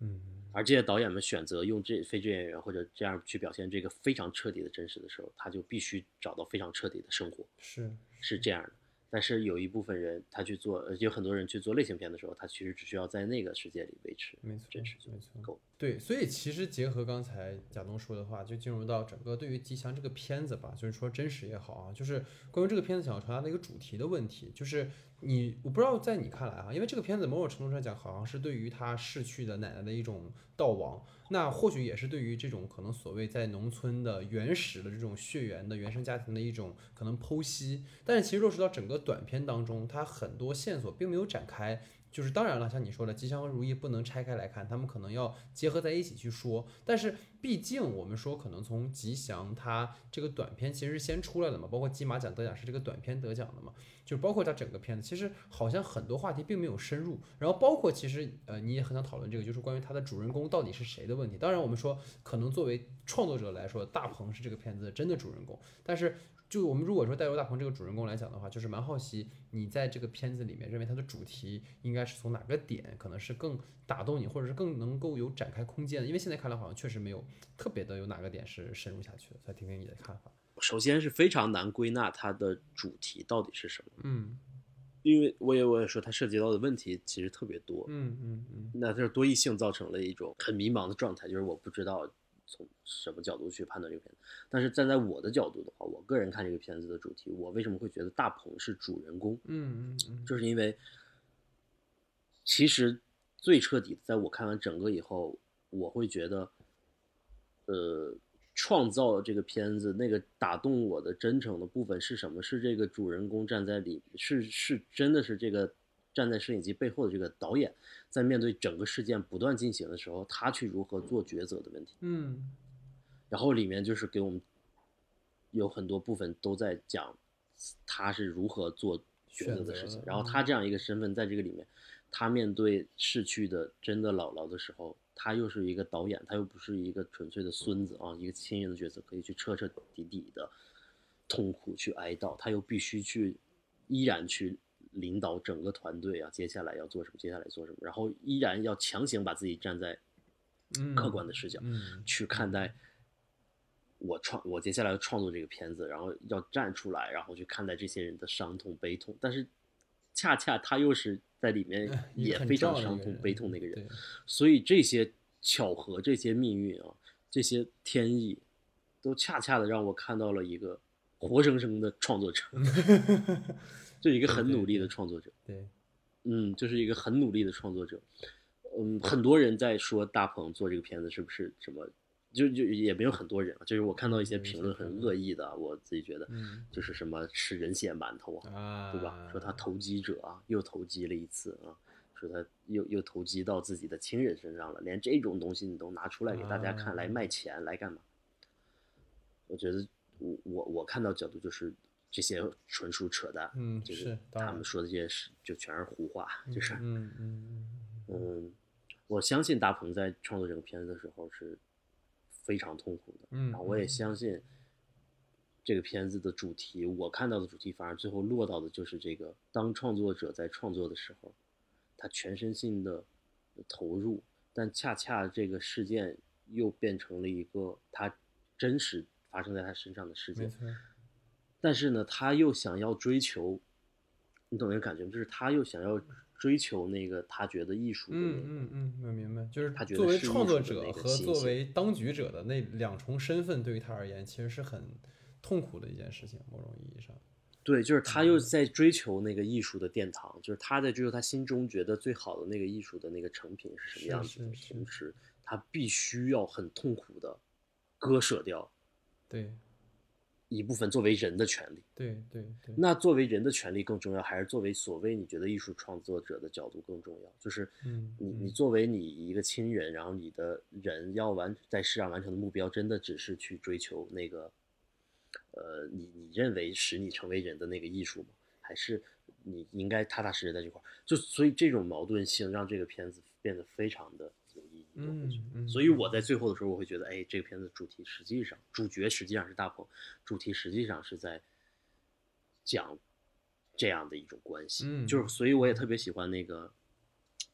嗯而这些导演们选择用这非职业演员或者这样去表现这个非常彻底的真实的时候，他就必须找到非常彻底的生活，是是这样的。但是有一部分人他去做，呃有很多人去做类型片的时候，他其实只需要在那个世界里维持没错真实就没错够。对，所以其实结合刚才贾东说的话，就进入到整个对于《吉祥》这个片子吧，就是说真实也好啊，就是关于这个片子想要传达的一个主题的问题，就是你我不知道在你看来哈、因为这个片子某种程度上讲，好像是对于他逝去的奶奶的一种悼亡，那或许也是对于这种可能所谓在农村的原始的这种血缘的原生家庭的一种可能剖析，但是其实落实到整个短片当中，它很多线索并没有展开。就是当然了，像你说的，吉祥和如意不能拆开来看，他们可能要结合在一起去说。但是毕竟我们说，可能从吉祥它这个短片其实是先出来的嘛，包括金马奖得奖是这个短片得奖的嘛，就包括它整个片子，其实好像很多话题并没有深入。然后包括其实呃，你也很想讨论这个，就是关于它的主人公到底是谁的问题。当然，我们说可能作为创作者来说，大鹏是这个片子的真的主人公，但是。就我们如果说带入大鹏这个主人公来讲的话，就是蛮好奇你在这个片子里面认为它的主题应该是从哪个点可能是更打动你，或者是更能够有展开空间的？因为现在看来好像确实没有特别的有哪个点是深入下去的，再听听你的看法。首先是非常难归纳它的主题到底是什么，嗯因为我也我也说它涉及到的问题其实特别多，嗯嗯嗯那这多异性造成了一种很迷茫的状态，就是我不知道从什么角度去判断这个片子。但是站在我的角度的话，我个人看这个片子的主题，我为什么会觉得大鹏是主人公，嗯嗯嗯，就是因为其实最彻底的，在我看完整个以后，我会觉得，呃，创造这个片子那个打动我的真诚的部分是什么？是这个主人公站在里，是是真的是这个站在摄影机背后的这个导演，在面对整个事件不断进行的时候，他去如何做抉择的问题。嗯然后里面就是给我们有很多部分都在讲他是如何做抉择的事。情然后他这样一个身份在这个里面，他面对逝去的真的姥姥的时候，他又是一个导演，他又不是一个纯粹的孙子啊，一个亲人的角色，可以去彻彻底底的痛苦去哀悼，他又必须去依然去领导整个团队啊，接下来要做什么，接下来做什么，然后依然要强行把自己站在嗯，客观的视角。嗯去看待我创我接下来要创作这个片子，然后要站出来，然后去看待这些人的伤痛悲痛，但是恰恰他又是在里面也非常伤痛悲痛的一个人，对所以这些巧合、这些命运啊、这些天意，都恰恰的让我看到了一个活生生的创作者，就一个很努力的创作者。对，嗯，就是一个很努力的创作者。嗯，很多人在说大鹏做这个片子是不是什么，就就也没有很多人啊，就是我看到一些评论很恶意的啊，我自己觉得嗯就是什么吃人血馒头啊，啊，对吧？说他投机者啊，又投机了一次啊，说他又又投机到自己的亲人身上了，连这种东西你都拿出来给大家看，来啊卖钱，来干嘛？我觉得我我我看到角度就是这些纯属扯淡，嗯就是他们说的这些事就全是胡话，就是嗯嗯嗯嗯，我相信大鹏在创作这个片子的时候是非常痛苦的，嗯，然后我也相信这个片子的主题，我看到的主题反而最后落到的就是这个：当创作者在创作的时候，他全身心的投入，但恰恰这个事件又变成了一个他真实发生在他身上的事件，没错，但是呢，他又想要追求，你懂那个感觉吗？就是他又想要追求那个他觉得艺术的那个。嗯嗯嗯，我明白，就是他觉得作为创作者和作为当局者的那两重身份，对于他而言，其实是很痛苦的一件事情，某种意义上。对，就是他又在追求那个艺术的殿堂，就是他在追求他心中觉得最好的那个艺术的那个成品是什么样子的同时，他必须要很痛苦的割舍掉对，一部分作为人的权利。对对对，那作为人的权利更重要，还是作为所谓你觉得艺术创作者的角度更重要？就是嗯你你作为你一个亲人，然后你的人要完在世上完成的目标，真的只是去追求那个，呃，你你认为使你成为人的那个艺术吗？还是你应该踏踏实实在这块儿？就所以这种矛盾性让这个片子变得非常的嗯所以我在最后的时候，我会觉得，哎，这个片子主题实际上主角实际上是大鹏，主题实际上是在讲这样的一种关系，嗯。就是所以我也特别喜欢那个《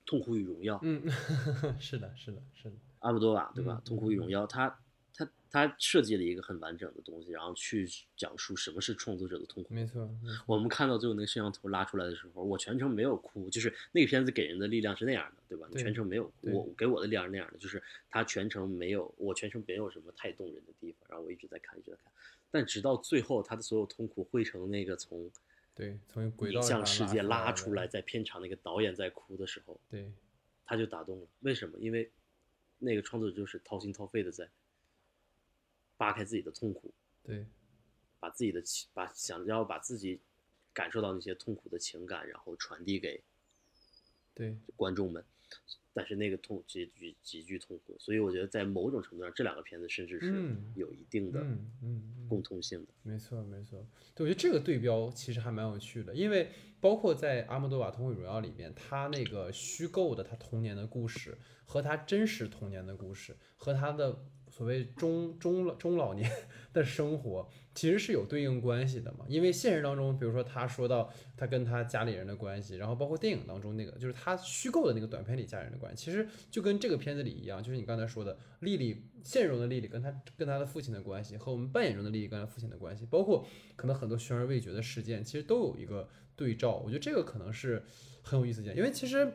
痛苦与荣耀》，嗯，是的是的是的，阿布多瓦对吧？嗯痛苦与荣耀》，他他他设计了一个很完整的东西，然后去讲述什么是创作者的痛苦。没错没错，我们看到最后那个摄像头拉出来的时候，我全程没有哭，就是那个片子给人的力量是那样的，对吧？全程没有，哭我给我的力量是那样的，就是他全程没有，我全程没有什么太动人的地方，然后我一直在看，一直在看，但直到最后，他的所有痛苦汇成那个从对，从轨道影像世界拉拉出来，在片场那个导演在哭的时候，对他就打动了。为什么？因为那个创作者就是掏心掏肺的在扒开自己的痛苦，对。把自己的情，把想要把自己感受到那些痛苦的情感，然后传递给对。观众们。但是那个痛极具极具痛苦，所以我觉得在某种程度上，这两个片子甚至是嗯有一定的嗯共通性的。没错，没错，对，我觉得这个对标其实还蛮有趣的，因为包括在《阿莫多瓦痛苦与荣耀》里面，他那个虚构的他童年的故事和他真实童年的故事和他的所谓中中老中老年的生活，其实是有对应关系的嘛。因为现实当中，比如说他说到他跟他家里人的关系，然后包括电影当中那个就是他虚构的那个短片里家人的关系，其实就跟这个片子里一样，就是你刚才说的丽丽现实中的丽丽跟她跟她的父亲的关系，和我们扮演中的丽丽跟她父亲的关系，包括可能很多悬而未决的事件，其实都有一个对照。我觉得这个可能是很有意思的，因为其实。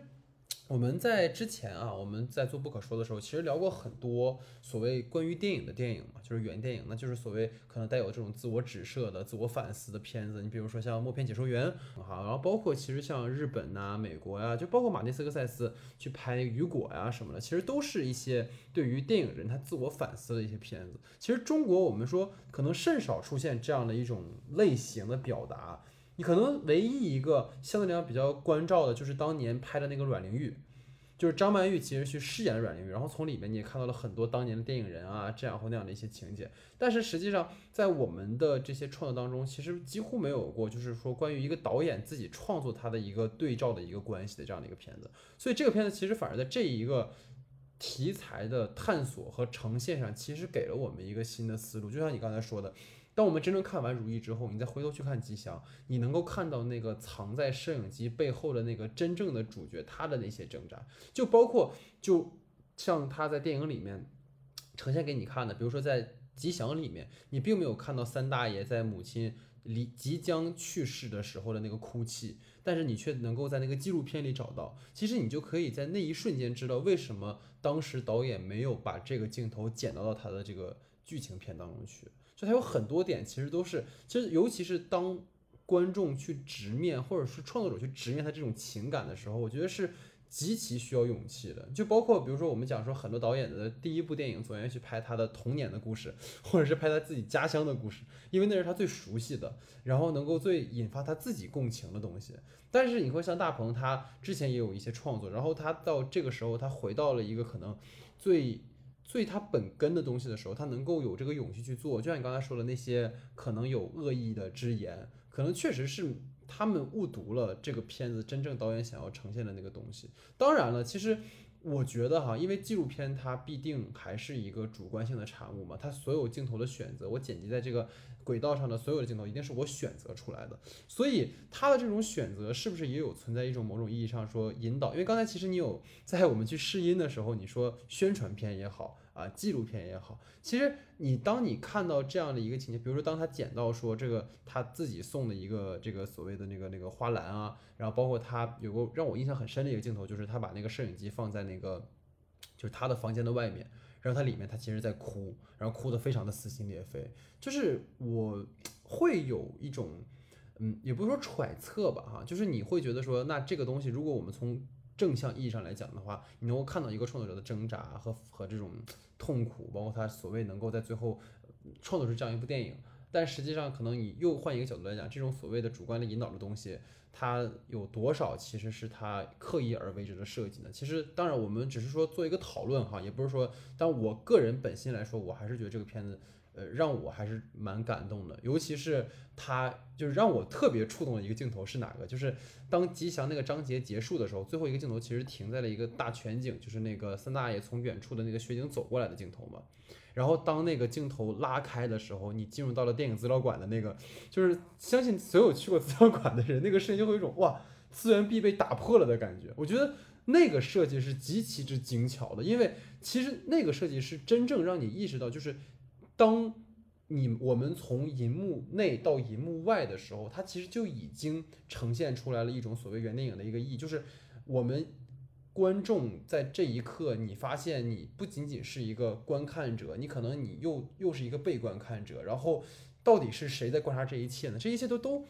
我们在之前啊，我们在做不可说的时候，其实聊过很多所谓关于电影的电影嘛，就是原电影，那就是所谓可能带有这种自我指涉的、自我反思的片子。你比如说像《默片解说员》哈，然后包括其实像日本呐、美国呀、就包括马丁斯科塞斯去拍《雨果》呀什么的，其实都是一些对于电影人他自我反思的一些片子。其实中国我们说可能甚少出现这样的一种类型的表达。你可能唯一一个相对来讲比较关照的，就是当年拍的那个阮玲玉，就是张曼玉其实去饰演了阮玲玉，然后从里面你也看到了很多当年的电影人啊这样或那样的一些情节。但是实际上在我们的这些创作当中，其实几乎没有过，就是说关于一个导演自己创作他的一个对照的一个关系的这样的一个片子。所以这个片子其实反而在这一个题材的探索和呈现上，其实给了我们一个新的思路。就像你刚才说的。当我们真正看完《如意》之后，你再回头去看《吉祥》，你能够看到那个藏在摄影机背后的那个真正的主角，他的那些挣扎，就包括就像他在电影里面呈现给你看的，比如说在《吉祥》里面，你并没有看到三大爷在母亲离即将去世的时候的那个哭泣，但是你却能够在那个纪录片里找到。其实你就可以在那一瞬间知道为什么当时导演没有把这个镜头剪到到他的这个剧情片当中去。就它有很多点，其实都是，其实尤其是当观众去直面，或者是创作者去直面他这种情感的时候，我觉得是极其需要勇气的。就包括比如说我们讲说很多导演的第一部电影总愿意去拍他的童年的故事，或者是拍他自己家乡的故事，因为那是他最熟悉的，然后能够最引发他自己共情的东西。但是你会像大鹏，他之前也有一些创作，然后他到这个时候，他回到了一个可能最。所以他本根的东西的时候，他能够有这个勇气去做。就像你刚才说的那些可能有恶意的之言，可能确实是他们误读了这个片子真正导演想要呈现的那个东西。当然了，其实我觉得哈，因为纪录片它必定还是一个主观性的产物嘛，它所有镜头的选择，我剪辑在这个轨道上的所有的镜头，一定是我选择出来的。所以它的这种选择是不是也有存在一种某种意义上说引导？因为刚才其实你有在我们去试音的时候，你说宣传片也好。啊，纪录片也好，其实你当你看到这样的一个情节，比如说当他捡到说这个他自己送的一个这个所谓的那个那个花篮啊，然后包括他有个让我印象很深的一个镜头，就是他把那个摄影机放在那个就是他的房间的外面，然后他里面他其实在哭，然后哭得非常的撕心裂肺，就是我会有一种嗯，也不是说揣测吧哈，就是你会觉得说那这个东西如果我们从正向意义上来讲的话，你能够看到一个创作者的挣扎和和这种痛苦，包括他所谓能够在最后创作出这样一部电影，但实际上可能你又换一个角度来讲，这种所谓的主观的引导的东西，它有多少其实是他刻意而为之的设计呢？其实当然我们只是说做一个讨论哈，也不是说，但我个人本心来说，我还是觉得这个片子。呃，让我还是蛮感动的，尤其是他就是让我特别触动的一个镜头是哪个？就是当吉祥那个章节结束的时候，最后一个镜头其实停在了一个大全景，就是那个三大爷从远处的那个雪景走过来的镜头嘛。然后当那个镜头拉开的时候，你进入到了电影资料馆的那个，就是相信所有去过资料馆的人，那个瞬间就会有一种哇，资源壁被打破了的感觉。我觉得那个设计是极其之精巧的，因为其实那个设计是真正让你意识到，就是。当你我们从银幕内到银幕外的时候，它其实就已经呈现出来了一种所谓原电影的一个意义，就是我们观众在这一刻，你发现你不仅仅是一个观看者，你可能你又又是一个被观看者，然后到底是谁在观察这一切呢？这一切都都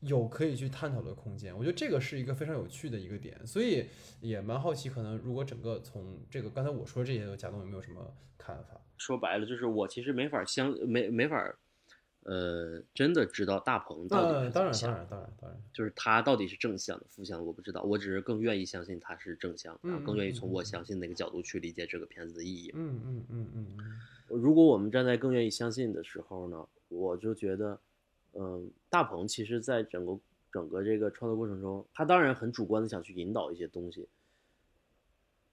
有可以去探讨的空间。我觉得这个是一个非常有趣的一个点，所以也蛮好奇，可能如果整个从这个刚才我说这些，贾东有没有什么看法？说白了就是我其实没法相没没法，呃，真的知道大鹏到底是当然当然当然当然，就是他到底是正向的负向的我不知道，我只是更愿意相信他是正向，然后更愿意从我相信那个角度去理解这个片子的意义。嗯嗯嗯嗯嗯。如果我们站在更愿意相信的时候呢，我就觉得，嗯，大鹏其实在整个整个这个创作过程中，他当然很主观的想去引导一些东西。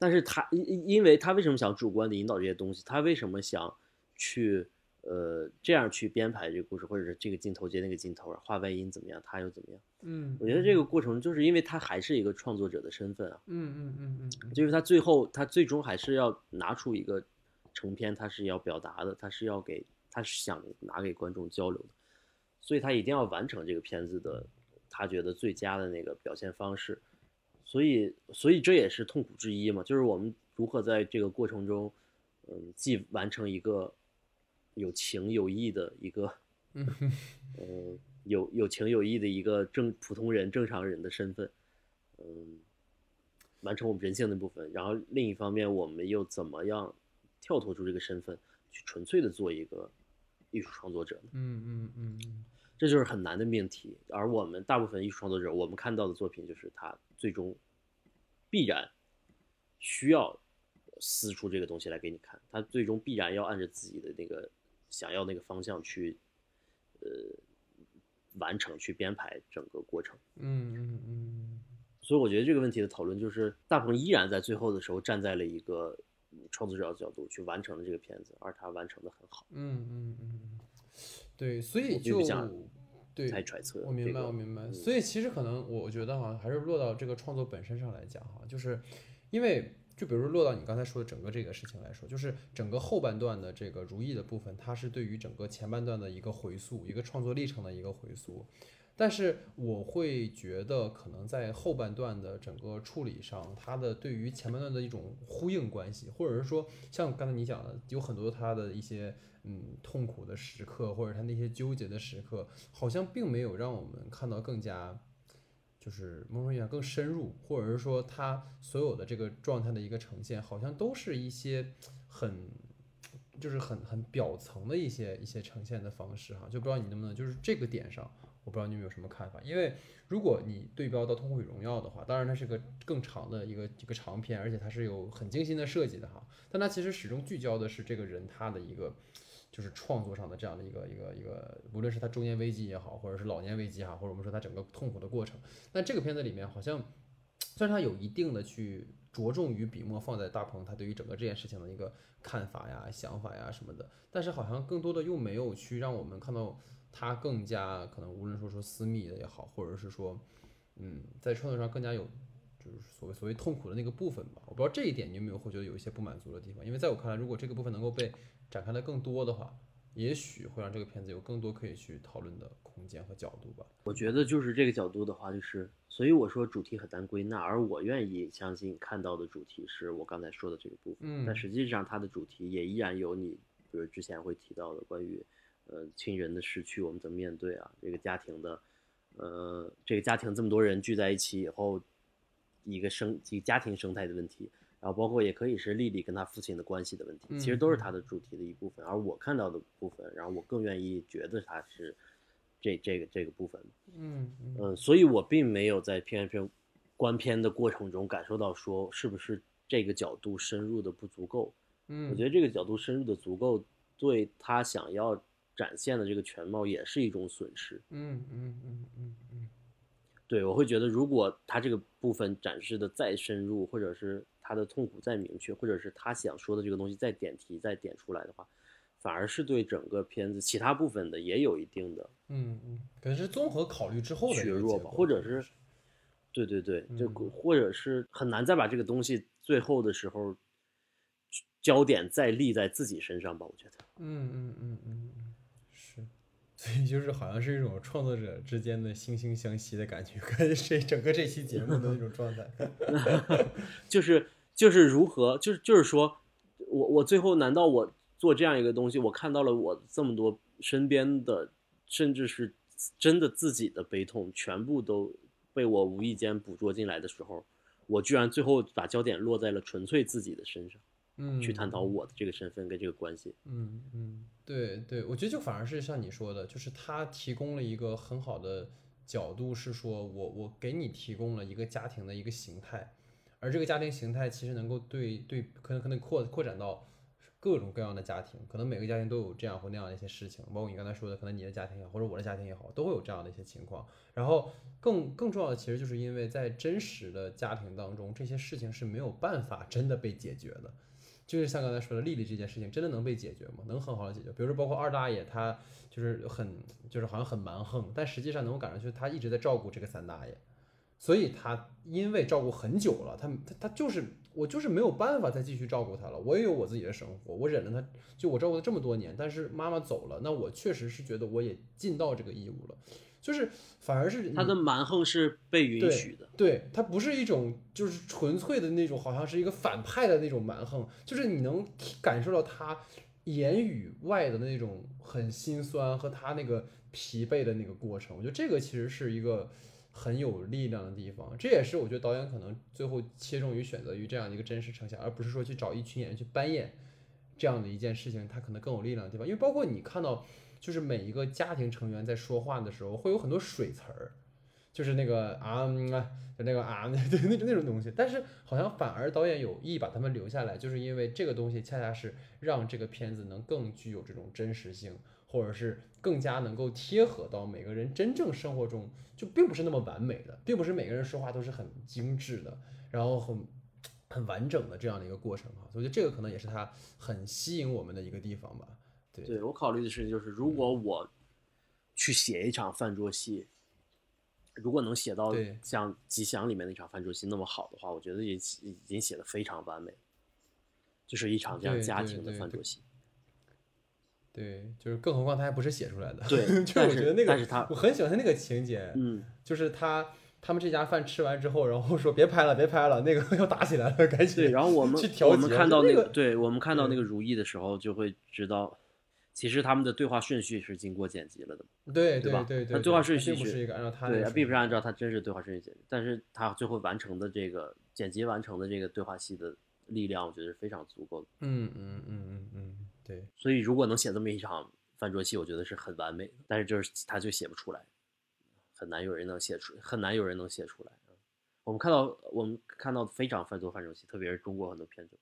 但是他因因为他为什么想主观的引导这些东西？他为什么想去呃这样去编排这个故事，或者是这个镜头接那个镜头，画外音怎么样？他又怎么样？嗯，我觉得这个过程就是因为他还是一个创作者的身份啊。嗯嗯嗯嗯，就是他最后他最终还是要拿出一个成片，他是要表达的，他是要给他是想拿给观众交流的，所以他一定要完成这个片子的他觉得最佳的那个表现方式。所以，所以这也是痛苦之一嘛，就是我们如何在这个过程中，嗯，既完成一个有情有义的一个，嗯，呃，有有情有义的一个正普通人、正常人的身份，嗯，完成我们人性的部分，然后另一方面，我们又怎么样跳脱出这个身份，去纯粹的做一个艺术创作者呢？嗯嗯嗯。这就是很难的命题，而我们大部分艺术创作者，我们看到的作品就是他最终必然需要撕出这个东西来给你看，他最终必然要按着自己的那个想要那个方向去呃完成去编排整个过程。嗯嗯嗯。所以我觉得这个问题的讨论就是大鹏依然在最后的时候站在了一个创作者的角度去完成了这个片子，而他完成的很好。嗯嗯嗯。对，所以就对，揣测。我明白，我明白。所以其实可能我觉得哈，还是落到这个创作本身上来讲哈，就是因为就比如说落到你刚才说的整个这个事情来说，就是整个后半段的这个如意的部分，它是对于整个前半段的一个回溯，一个创作历程的一个回溯。但是我会觉得，可能在后半段的整个处理上，它的对于前半段的一种呼应关系，或者是说像刚才你讲的，有很多它的一些。嗯，痛苦的时刻，或者他那些纠结的时刻，好像并没有让我们看到更加，就是某种意义上更深入，或者是说他所有的这个状态的一个呈现，好像都是一些很，就是很很表层的一些一些呈现的方式哈。就不知道你能不能就是这个点上，我不知道你们有什么看法。因为如果你对标到《痛苦与荣耀》的话，当然它是个更长的一个一个长片，而且它是有很精心的设计的哈。但它其实始终聚焦的是这个人他的一个。就是创作上的这样的一个一个一个，无论是他中年危机也好，或者是老年危机哈，或者我们说他整个痛苦的过程，那这个片子里面好像，虽然他有一定的去着重于笔墨放在大鹏他对于整个这件事情的一个看法呀、想法呀什么的，但是好像更多的又没有去让我们看到他更加可能无论说说私密的也好，或者是说，嗯，在创作上更加有就是所谓所谓痛苦的那个部分吧。我不知道这一点你有没有会觉得有一些不满足的地方，因为在我看来，如果这个部分能够被展开的更多的话，也许会让这个片子有更多可以去讨论的空间和角度吧。我觉得就是这个角度的话，就是所以我说主题很难归纳，而我愿意相信看到的主题是我刚才说的这个部分。嗯，但实际上它的主题也依然有你，比如之前会提到的关于，呃，亲人的失去我们怎么面对啊？这个家庭的，呃，这个家庭这么多人聚在一起以后，一个生一个家庭生态的问题。然后包括也可以是丽丽跟她父亲的关系的问题，其实都是她的主题的一部分。而我看到的部分，然后我更愿意觉得她是这这个这个部分。嗯嗯嗯，所以我并没有在片片观片的过程中感受到说是不是这个角度深入的不足够。嗯，我觉得这个角度深入的足够，对他想要展现的这个全貌也是一种损失。嗯嗯嗯嗯嗯，对，我会觉得如果他这个部分展示的再深入，或者是他的痛苦再明确，或者是他想说的这个东西再点题、再点出来的话，反而是对整个片子其他部分的也有一定的嗯嗯，可能是综合考虑之后的削弱吧，或者是，对对对，就嗯或者是很难再把这个东西最后的时候焦点再立在自己身上吧，我觉得。嗯嗯嗯嗯嗯，是，所以就是好像是一种创作者之间的惺惺相惜的感觉，跟这整个这期节目的那种状态。就是就是如何，就是就是说，我我最后难道我做这样一个东西，我看到了我这么多身边的，甚至是真的自己的悲痛，全部都被我无意间捕捉进来的时候，我居然最后把焦点落在了纯粹自己的身上，嗯，去探讨我的这个身份跟这个关系。嗯嗯，对对，我觉得就反而是像你说的，就是他提供了一个很好的角度，是说我我给你提供了一个家庭的一个形态，而这个家庭形态其实能够对对可能可能扩扩展到各种各样的家庭，可能每个家庭都有这样或那样的一些事情，包括你刚才说的，可能你的家庭也好，或者我的家庭也好，都会有这样的一些情况。然后更更重要的，其实就是因为在真实的家庭当中，这些事情是没有办法真的被解决的。就是像刚才说的，丽丽这件事情真的能被解决吗？能很好的解决？比如说，包括二大爷，他就是很就是好像很蛮横，但实际上能够感觉出他一直在照顾这个三大爷，所以他因为照顾很久了，他他他就是我就是没有办法再继续照顾他了。我也有我自己的生活，我忍了他，就我照顾了这么多年，但是妈妈走了，那我确实是觉得我也尽到这个义务了，就是反而是他的蛮横是被允许的，对，他不是一种就是纯粹的那种，好像是一个反派的那种蛮横，就是你能感受到他言语外的那种很心酸和他那个疲惫的那个过程。我觉得这个其实是一个很有力量的地方，这也是我觉得导演可能最后切中于选择于这样的一个真实呈现，而不是说去找一群演员去扮演这样的一件事情，他可能更有力量的地方。因为包括你看到，就是每一个家庭成员在说话的时候，会有很多水词儿。就是那个啊，就那个啊，对那种那种东西，但是好像反而导演有意把他们留下来，就是因为这个东西恰恰是让这个片子能更具有这种真实性，或者是更加能够贴合到每个人真正生活中，就并不是那么完美的，并不是每个人说话都是很精致的，然后很很完整的这样的一个过程哈，所以我觉得这个可能也是它很吸引我们的一个地方吧。对，对我考虑的事情，就是如果我去写一场饭桌戏，如果能写到像《吉祥》里面那场饭桌戏那么好的话，我觉得也已经写的非常完美，就是一场这样家庭的饭桌戏。对，就是更何况他还不是写出来的，对就是我觉得那个，但是他我很喜欢他那个情节，嗯，就是他他们这家饭吃完之后，然后说别拍了，别拍了，那个 要打起来了，赶对。紧。然后我们去调我们看到那个对我们看到那个如意的时候，就会知道，其实他们的对话顺序是经过剪辑了的。对对吧对对，那对话顺序不是一个按照他那对，个顺序并不是按照他真实对话顺序剪辑，但是他最后完成的这个剪辑完成的这个对话戏的力量，我觉得是非常足够的。嗯嗯嗯嗯嗯，对，所以如果能写这么一场饭桌戏，我觉得是很完美的。但是就是他就写不出来，很难有人能写出，很难有人能写出来。嗯我们看到我们看到非常非常多饭桌戏，特别是中国很多片子，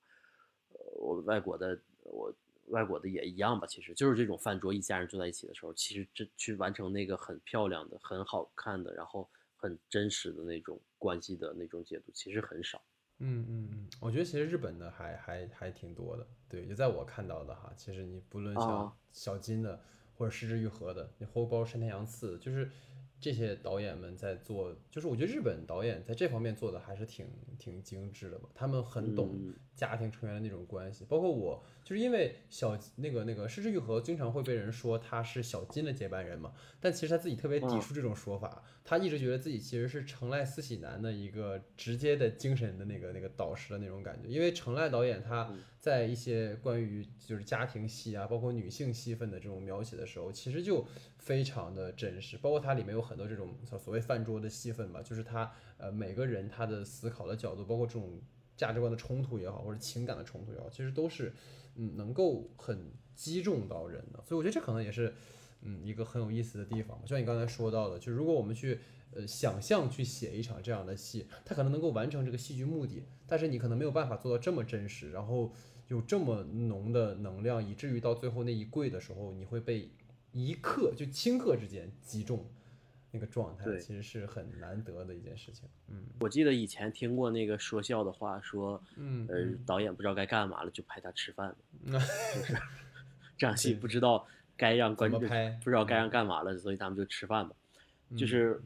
呃，我外国的我外国的也一样吧，其实就是这种饭桌一家人坐在一起的时候，其实这去完成那个很漂亮的、很好看的，然后很真实的那种关系的那种解读，其实很少。嗯嗯嗯，我觉得其实日本的还还还挺多的，对，就在我看到的哈，其实你不论像啊小金的或者失之愈合的，你后包山田洋次，就是这些导演们在做，就是我觉得日本导演在这方面做的还是挺挺精致的吧，他们很懂嗯。家庭成员的那种关系，包括我就是因为小那个那个失之愈合经常会被人说他是小金的接班人嘛，但其实他自己特别抵嗯触这种说法，他一直觉得自己其实是成濑四喜男的一个直接的精神的那个那个导师的那种感觉，因为成濑导演他嗯。在一些关于就是家庭戏啊，包括女性戏份的这种描写的时候，其实就非常的真实，包括它里面有很多这种所谓饭桌的戏份吧，就是他呃每个人他的思考的角度，包括这种价值观的冲突也好，或者情感的冲突也好，其实都是嗯能够很击中到人的。所以我觉得这可能也是嗯一个很有意思的地方。就像你刚才说到的，就如果我们去呃想象去写一场这样的戏，它可能能够完成这个戏剧目的，但是你可能没有办法做到这么真实，然后有这么浓的能量，以至于到最后那一跪的时候，你会被一刻就顷刻之间击中。那个状态对其实是很难得的一件事情。嗯我记得以前听过那个说笑的话，说嗯呃导演不知道该干嘛了，就派他吃饭，嗯就是这场戏不知道该让观众拍不知道该让干嘛了，所以他们就吃饭吧。嗯就是，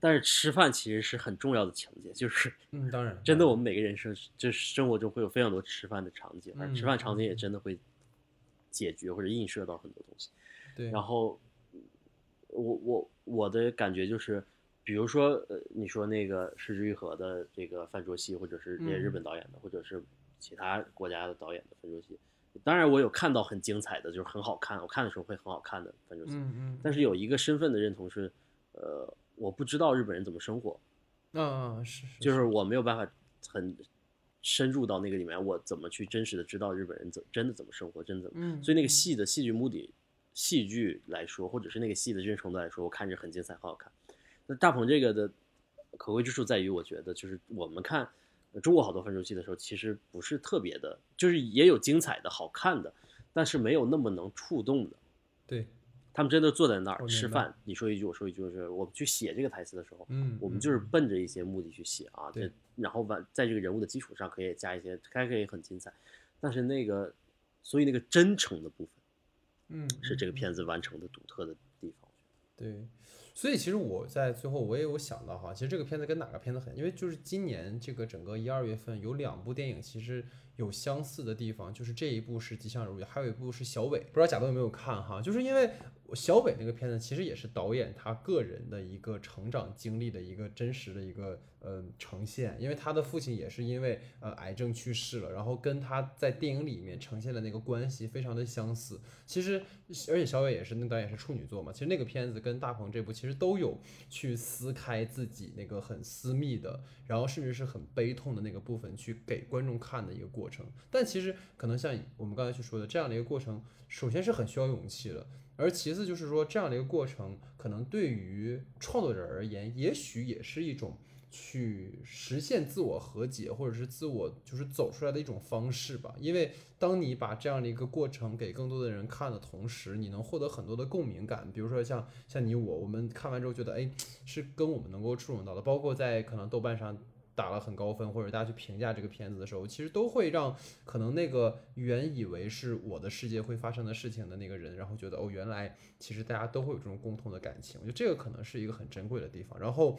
但是吃饭其实是很重要的情节，就是嗯，当然，真的，我们每个人生就是生活中会有非常多吃饭的场景，而吃饭场景也真的会解决或者映射到很多东西。对，然后，我我我的感觉就是，比如说呃，你说那个失之愈合的这个饭桌戏，或者是这些日本导演的，或者是其他国家的导演的饭桌戏，当然我有看到很精彩的，就是很好看，我看的时候会很好看的但是有一个身份的认同是，呃，我不知道日本人怎么生活，啊啊是是，就是。我没有办法很深入到那个里面，我怎么去真实的知道日本人怎真的怎么生活，真的怎么。嗯，所以那个戏的戏剧目的，戏剧来说，或者是那个戏的真实程度来说，我看着很精彩，很好看。那大鹏这个的可贵之处在于，我觉得就是我们看呃中国好多分手戏的时候，其实不是特别的，就是也有精彩的好看的，但是没有那么能触动的。对，他们真的坐在那儿吃饭，你说一句我说一句，就是我们去写这个台词的时候，嗯，我们嗯就是奔着一些目的去写啊，对然后完在这个人物的基础上可以加一些，还可以很精彩，但是那个所以那个真诚的部分嗯是这个嗯片子完成的独特的地方。对，所以其实我在最后我也有想到哈，其实这个片子跟哪个片子很，因为就是今年这个整个一二月份有两部电影其实有相似的地方，就是这一部是《吉祥如意》，还有一部是小伟，不知道贾东有没有看哈？就是因为小伟那个片子其实也是导演他个人的一个成长经历的一个真实的一个呃呈现，因为他的父亲也是因为呃癌症去世了，然后跟他在电影里面呈现的那个关系非常的相似。其实而且小伟也是那导演是处女座嘛，其实那个片子跟大鹏这部其实都有去撕开自己那个很私密的，然后甚至是很悲痛的那个部分去给观众看的一个过程。但其实可能像我们刚才去说的这样的一个过程，首先是很需要勇气的。而其次就是说，这样的一个过程，可能对于创作者而言，也许也是一种去实现自我和解，或者是自我就是走出来的一种方式吧。因为当你把这样的一个过程给更多的人看的同时，你能获得很多的共鸣感。比如说像像你我，我们看完之后觉得，哎，是跟我们能够触动到的。包括在可能豆瓣上打了很高分，或者大家去评价这个片子的时候，其实都会让可能那个原以为是我的世界会发生的事情的那个人，然后觉得哦，原来其实大家都会有这种共同的感情。我觉得这个可能是一个很珍贵的地方。然后。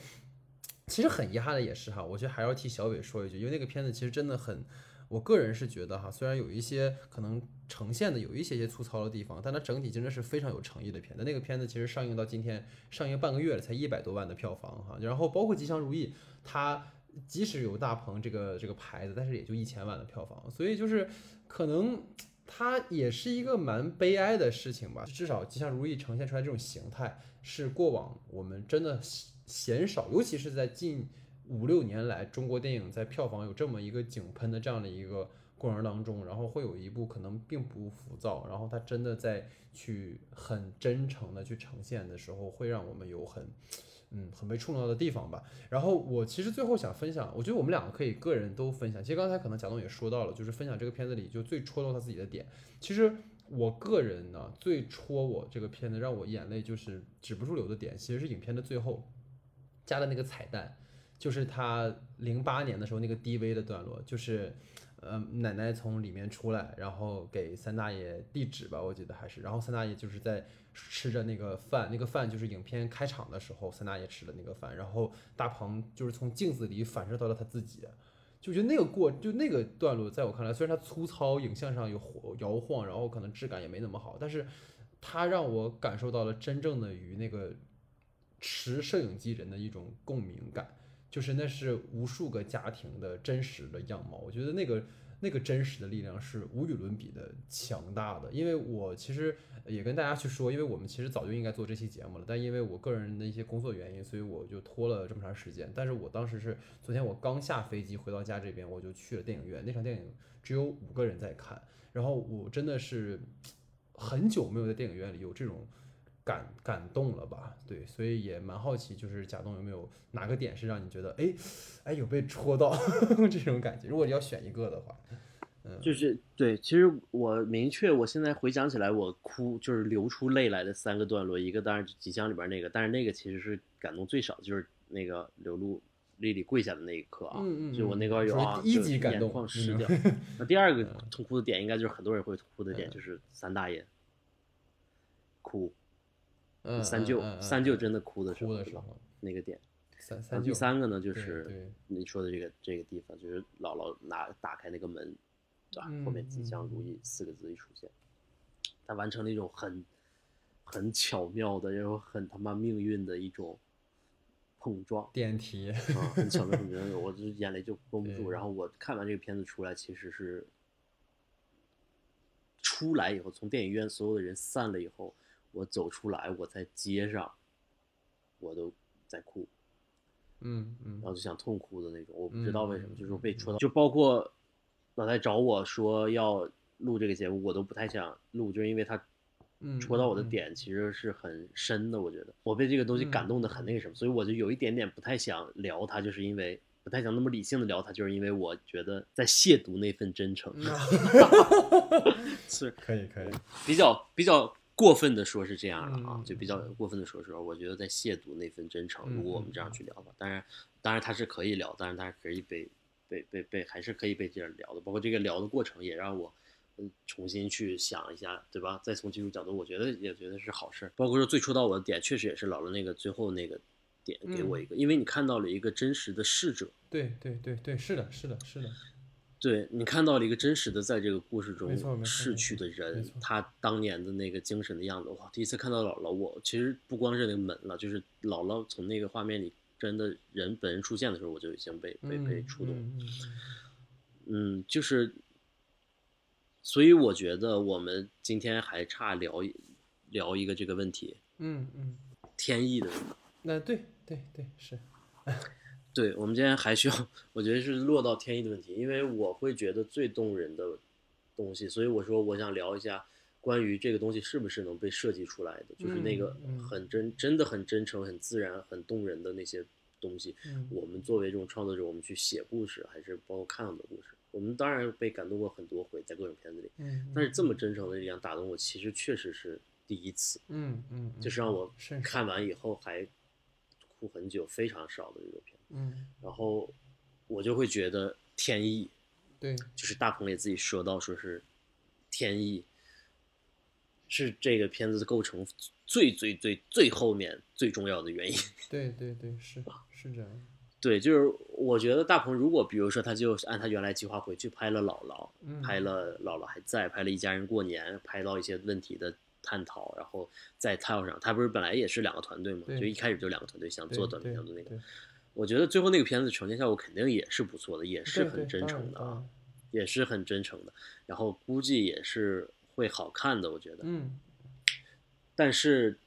其实很遗憾的也是哈，我觉得还要替小伟说一句，因为那个片子其实真的很，我个人是觉得哈，虽然有一些可能呈现的有一些些粗糙的地方，但它整体真的是非常有诚意的片子。那个片子其实上映到今天上映半个月了，才一百多万的票房哈，然后包括《吉祥如意》，它即使有大鹏这个这个牌子，但是也就一千万的票房，所以就是可能。它也是一个蛮悲哀的事情吧，至少《吉祥如意》呈现出来这种形态，是过往我们真的鲜少，尤其是在近五六年来，中国电影在票房有这么一个井喷的这样的一个过程当中，然后会有一部可能并不浮躁，然后它真的在去很真诚的去呈现的时候，会让我们有很。嗯，很被触动到的地方吧。然后我其实最后想分享，我觉得我们两个可以个人都分享。其实刚才可能贾东也说到了，就是分享这个片子里就最戳到他自己的点。其实我个人呢，最戳我这个片子让我眼泪就是止不住流的点，其实是影片的最后加的那个彩蛋，就是他零八年的时候那个 DV 的段落，就是。呃，奶奶从里面出来，然后给三大爷递纸吧，我记得还是，然后三大爷就是在吃着那个饭，那个饭就是影片开场的时候三大爷吃的那个饭，然后大鹏就是从镜子里反射到了他自己，就觉得那个过就那个段落，在我看来，虽然它粗糙，影像上有摇晃，然后可能质感也没那么好，但是它让我感受到了真正的与那个持摄影机人的一种共鸣感。就是那是无数个家庭的真实的样貌，我觉得那个那个真实的力量是无与伦比的强大的。因为我其实也跟大家去说，因为我们其实早就应该做这期节目了，但因为我个人的一些工作原因，所以我就拖了这么长时间。但是我当时是昨天我刚下飞机回到家这边，我就去了电影院，那场电影只有五个人在看，然后我真的是很久没有在电影院里有这种。感感动了吧？对，所以也蛮好奇，就是贾东有没有哪个点是让你觉得，哎，哎，有被戳到 这种感觉？如果要选一个的话，嗯，就是对，其实我明确，我现在回想起来，我哭就是流出泪来的三个段落，一个当然吉祥里边那个，但是那个其实是感动最少，就是那个刘露丽丽跪下的那一刻啊，嗯嗯，就我那块有啊，一级感动，眼眶湿掉。那第二个痛哭的点，应该就是很多人会哭的点，就是三大爷哭。三舅，三舅真的哭的时候，那个点。三三第三个呢，就是你说的这个这个地方，就是姥姥拿打开那个门，对吧？后面“吉祥如意”四个字一出现，他完成了一种很很巧妙的，然后很他妈命运的一种碰撞。电梯啊，很巧妙，很巧妙，我就眼泪就绷不住。然后我看完这个片子出来，其实是出来以后，从电影院所有的人散了以后。我走出来，我在街上，我都在哭，嗯嗯，然后就想痛哭的那种，我不知道为什么，就是被戳到，就包括老太找我说要录这个节目，我都不太想录，就是因为他戳到我的点其实是很深的，我觉得。我被这个东西感动的很那个什么，所以我就有一点点不太想聊他，就是因为不太想那么理性的聊他，就是因为我觉得在亵渎那份真诚，是。可以可以，比较比较。过分的说是这样了啊，就比较过分的说是，我觉得在亵渎那份真诚。如果我们这样去聊的，当然，当然他是可以聊，当然他是可以被被被被还是可以被这样聊的。包括这个聊的过程也让我嗯重新去想一下，对吧？再从技术角度，我觉得也觉得是好事。包括说最戳到我的点，确实也是老了那个最后那个点给我一个，因为你看到了一个真实的逝者。对对对对，是的，是的，是的。对你看到了一个真实的，在这个故事中逝去的人，他当年的那个精神的样子，哇！第一次看到姥姥，我其实不光是那个门了，就是姥姥从那个画面里真的人本人出现的时候，我就已经被被被触动。嗯，就是，所以我觉得我们今天还差聊聊一个这个问题。嗯嗯，天意的。那对对对是。对我们今天还需要，我觉得是落到天意的问题，因为我会觉得最动人的东西，所以我说我想聊一下关于这个东西是不是能被设计出来的，就是那个很真，真的很真诚、很自然、很动人的那些东西。我们作为这种创作者，我们去写故事，还是包括看到的故事，我们当然被感动过很多回，在各种片子里。但是这么真诚的力量打动我，其实确实是第一次。嗯嗯，就是让我看完以后还哭很久，非常少的这种片。嗯，然后我就会觉得天意，对，就是大鹏也自己说到，说是天意是这个片子构成最最最最后面最重要的原因。对对对，是是这样。对，就是我觉得大鹏如果比如说他就按他原来计划回去拍了姥姥，拍了姥姥还在，拍了一家人过年，拍到一些问题的探讨，然后再套上他不是本来也是两个团队嘛，就一开始就两个团队想做短片的那个。我觉得最后那个片子呈现效果肯定也是不错的，也是很真诚的啊，也是很真诚的。然后估计也是会好看的，我觉得。嗯。但是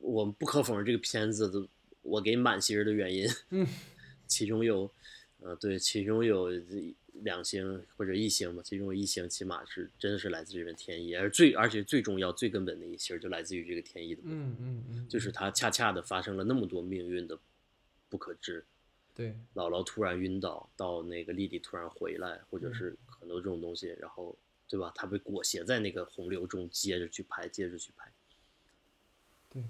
我们不可否认，这个片子的我给满星的原因，嗯，其中有，呃，对，其中有两星或者一星吧，其中有一星起码是真的是来自这份天意，而最而且最重要、最根本的一星就来自于这个天意的，嗯嗯嗯，就是它恰恰的发生了那么多命运的。不可知，对，姥姥突然晕倒，到那个丽丽突然回来，或者是很多这种东西，然后，对吧？他被裹挟在那个洪流中，接着去拍，接着去拍，对，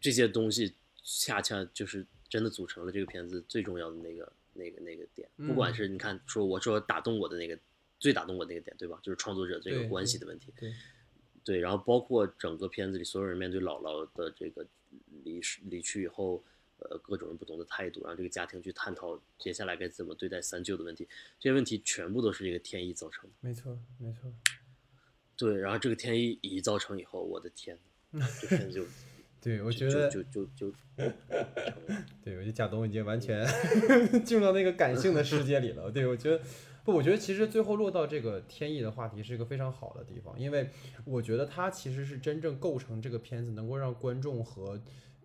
这些东西恰恰就是真的组成了这个片子最重要的那个、那个、那个点。不管是你看，说我说打动我的那个，最打动我那个点，对吧？就是创作者这个关系的问题，对，对，然后包括整个片子里所有人面对姥姥的这个离世离去以后。呃，各种人不同的态度，让这个家庭去探讨接下来该怎么对待三舅的问题，这些问题全部都是这个天意造成的。没错，没错。对，然后这个天意一造成以后，我的天，这片子就，对我觉得就就就 对我觉得贾东已经完全进入到那个感性的世界里了。对我觉得，不，我觉得其实最后落到这个天意的话题是一个非常好的地方，因为我觉得它其实是真正构成这个片子能够让观众和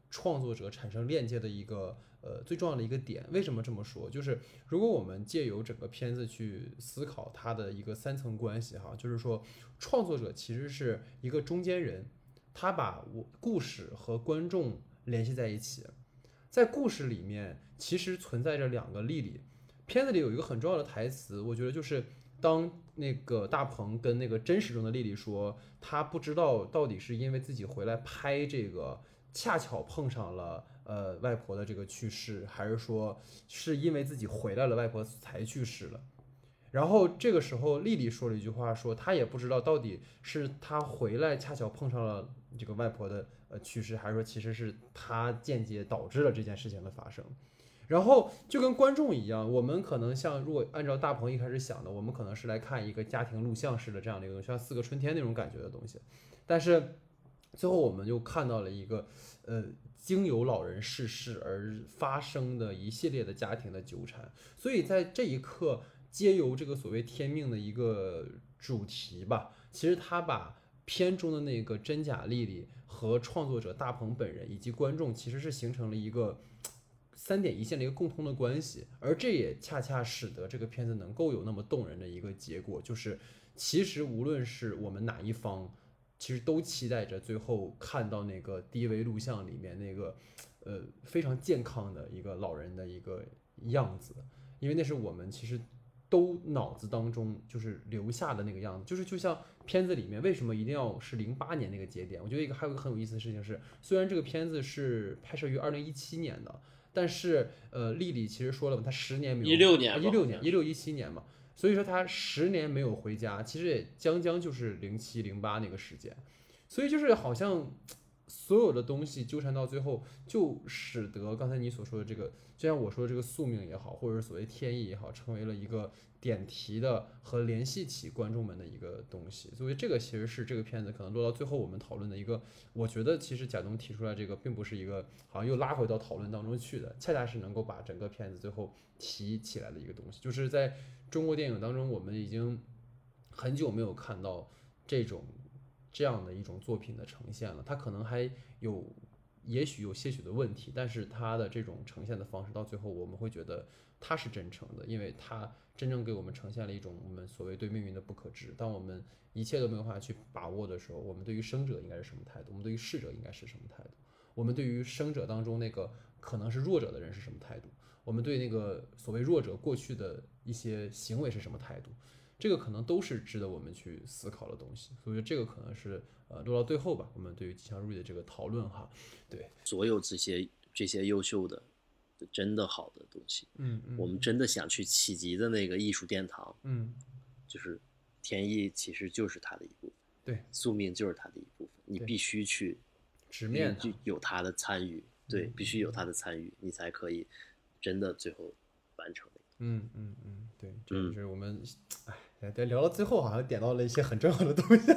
创作者产生链接的一个呃最重要的一个点。为什么这么说？就是如果我们借由整个片子去思考它的一个三层关系哈，就是说创作者其实是一个中间人，他把我故事和观众联系在一起，在故事里面其实存在着两个丽丽。片子里有一个很重要的台词，我觉得就是当那个大鹏跟那个真实中的丽丽说，他不知道到底是因为自己回来拍这个，恰巧碰上了呃外婆的这个去世，还是说是因为自己回来了，外婆才去世了。然后这个时候，丽丽说了一句话，说她也不知道到底是她回来恰巧碰上了这个外婆的呃去世，还是说其实是她间接导致了这件事情的发生。然后就跟观众一样，我们可能像如果按照大鹏一开始想的，我们可能是来看一个家庭录像式的这样的一个像四个春天那种感觉的东西，但是最后我们就看到了一个呃经由老人逝世而发生的一系列的家庭的纠缠，所以在这一刻，皆由这个所谓天命的一个主题吧，其实他把片中的那个真假丽丽和创作者大鹏本人以及观众其实是形成了一个。三点一线的一个共通的关系，而这也恰恰使得这个片子能够有那么动人的一个结果，就是其实无论是我们哪一方，其实都期待着最后看到那个低维录像里面那个，呃，非常健康的一个老人的一个样子，因为那是我们其实都脑子当中就是留下的那个样子，就是就像片子里面为什么一定要是零八年那个节点？我觉得一个还有一个很有意思的事情是，虽然这个片子是拍摄于二零一七年的。但是，呃，丽丽其实说了嘛，她十年没有一六年，一六年，一六一七年嘛，所以说他十年没有回家，其实也将将就是零七零八那个时间，所以就是好像所有的东西纠缠到最后，就使得刚才你所说的这个，就像我说的这个宿命也好，或者所谓天意也好，成为了一个。点题的和联系起观众们的一个东西，所以这个其实是这个片子可能落到最后我们讨论的一个，我觉得其实贾东提出来这个并不是一个好像又拉回到讨论当中去的，恰恰是能够把整个片子最后提起来的一个东西，就是在中国电影当中，我们已经很久没有看到这种这样的一种作品的呈现了，它可能还有也许有些许的问题，但是它的这种呈现的方式到最后我们会觉得它是真诚的，因为它。真正给我们呈现了一种我们所谓对命运的不可知。当我们一切都没有办法去把握的时候，我们对于生者应该是什么态度？我们对于逝者应该是什么态度？我们对于生者当中那个可能是弱者的人是什么态度？我们对那个所谓弱者过去的一些行为是什么态度？这个可能都是值得我们去思考的东西。所以这个可能是呃落到最后吧，我们对于吉祥如意的这个讨论哈，对所有这些这些优秀的。真的好的东西，嗯嗯，我们真的想去企及的那个艺术殿堂，嗯，就是天意，其实就是它的一部分，对，宿命就是它的一部分，你必须去直面，就有它的参与，对，必须有他的参与，你才可以真的最后完成。嗯嗯嗯，对，这就是我们，哎，对，聊到最后好像点到了一些很重要的东西，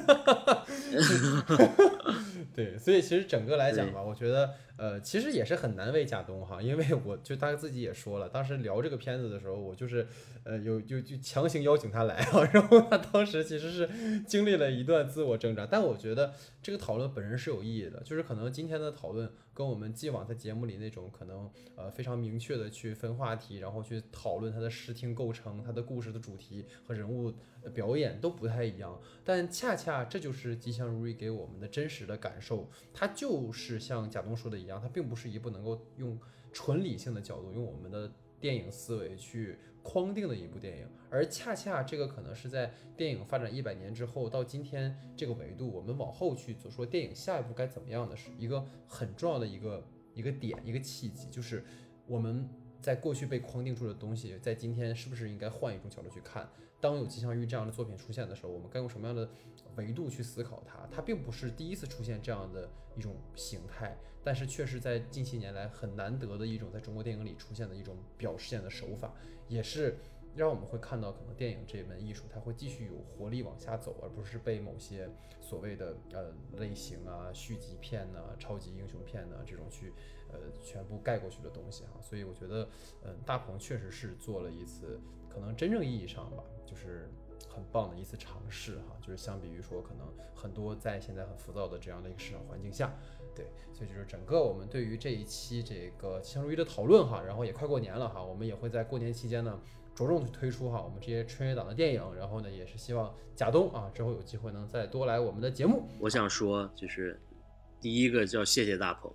对，所以其实整个来讲吧，我觉得。呃，其实也是很难为贾东哈，因为我就他自己也说了，当时聊这个片子的时候，我就是，呃，有就就强行邀请他来啊，然后他当时其实是经历了一段自我挣扎，但我觉得这个讨论本身是有意义的，就是可能今天的讨论跟我们既往在节目里那种可能呃非常明确的去分话题，然后去讨论它的视听构成、它的故事的主题和人物表演都不太一样，但恰恰这就是吉祥如意给我们的真实的感受，它就是像贾东说的一样。它并不是一部能够用纯理性的角度，用我们的电影思维去框定的一部电影，而恰恰这个可能是在电影发展一百年之后到今天这个维度，我们往后去说电影下一步该怎么样的是一个很重要的一个一个点一个契机，就是我们在过去被框定住的东西，在今天是不是应该换一种角度去看？当有吉祥玉这样的作品出现的时候，我们该用什么样的维度去思考它？它并不是第一次出现这样的一种形态。但是，确实在近些年来很难得的一种在中国电影里出现的一种表现的手法，也是让我们会看到，可能电影这门艺术它会继续有活力往下走，而不是被某些所谓的呃类型啊、续集片呐、超级英雄片呐这种去呃全部盖过去的东西哈。所以我觉得，嗯，大鹏确实是做了一次可能真正意义上吧，就是很棒的一次尝试哈。就是相比于说，可能很多在现在很浮躁的这样的一个市场环境下。对，所以就是整个我们对于这一期这个吉祥如意的讨论哈，然后也快过年了哈，我们也会在过年期间呢着重去推出哈我们这些春节档的电影，然后呢也是希望贾东啊之后有机会能再多来我们的节目。我想说就是第一个叫谢谢大鹏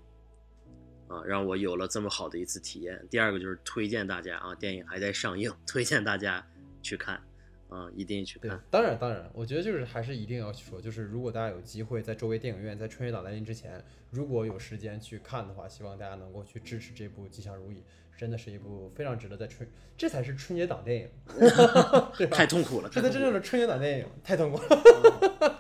啊，让我有了这么好的一次体验。第二个就是推荐大家啊，电影还在上映，推荐大家去看。啊，一定去看。当然，当然，我觉得就是还是一定要去说，就是如果大家有机会在周围电影院在春节档来临之前，如果有时间去看的话，希望大家能够去支持这部《吉祥如意》，真的是一部非常值得在春，这才是春节档电影，太痛苦了，这才真正的春节档电影，太痛苦了。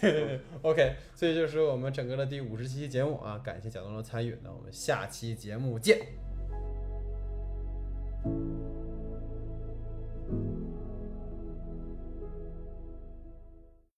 对对对，OK，所以就是我们整个的第五十期节目啊，感谢贾东的参与，那我们下期节目见。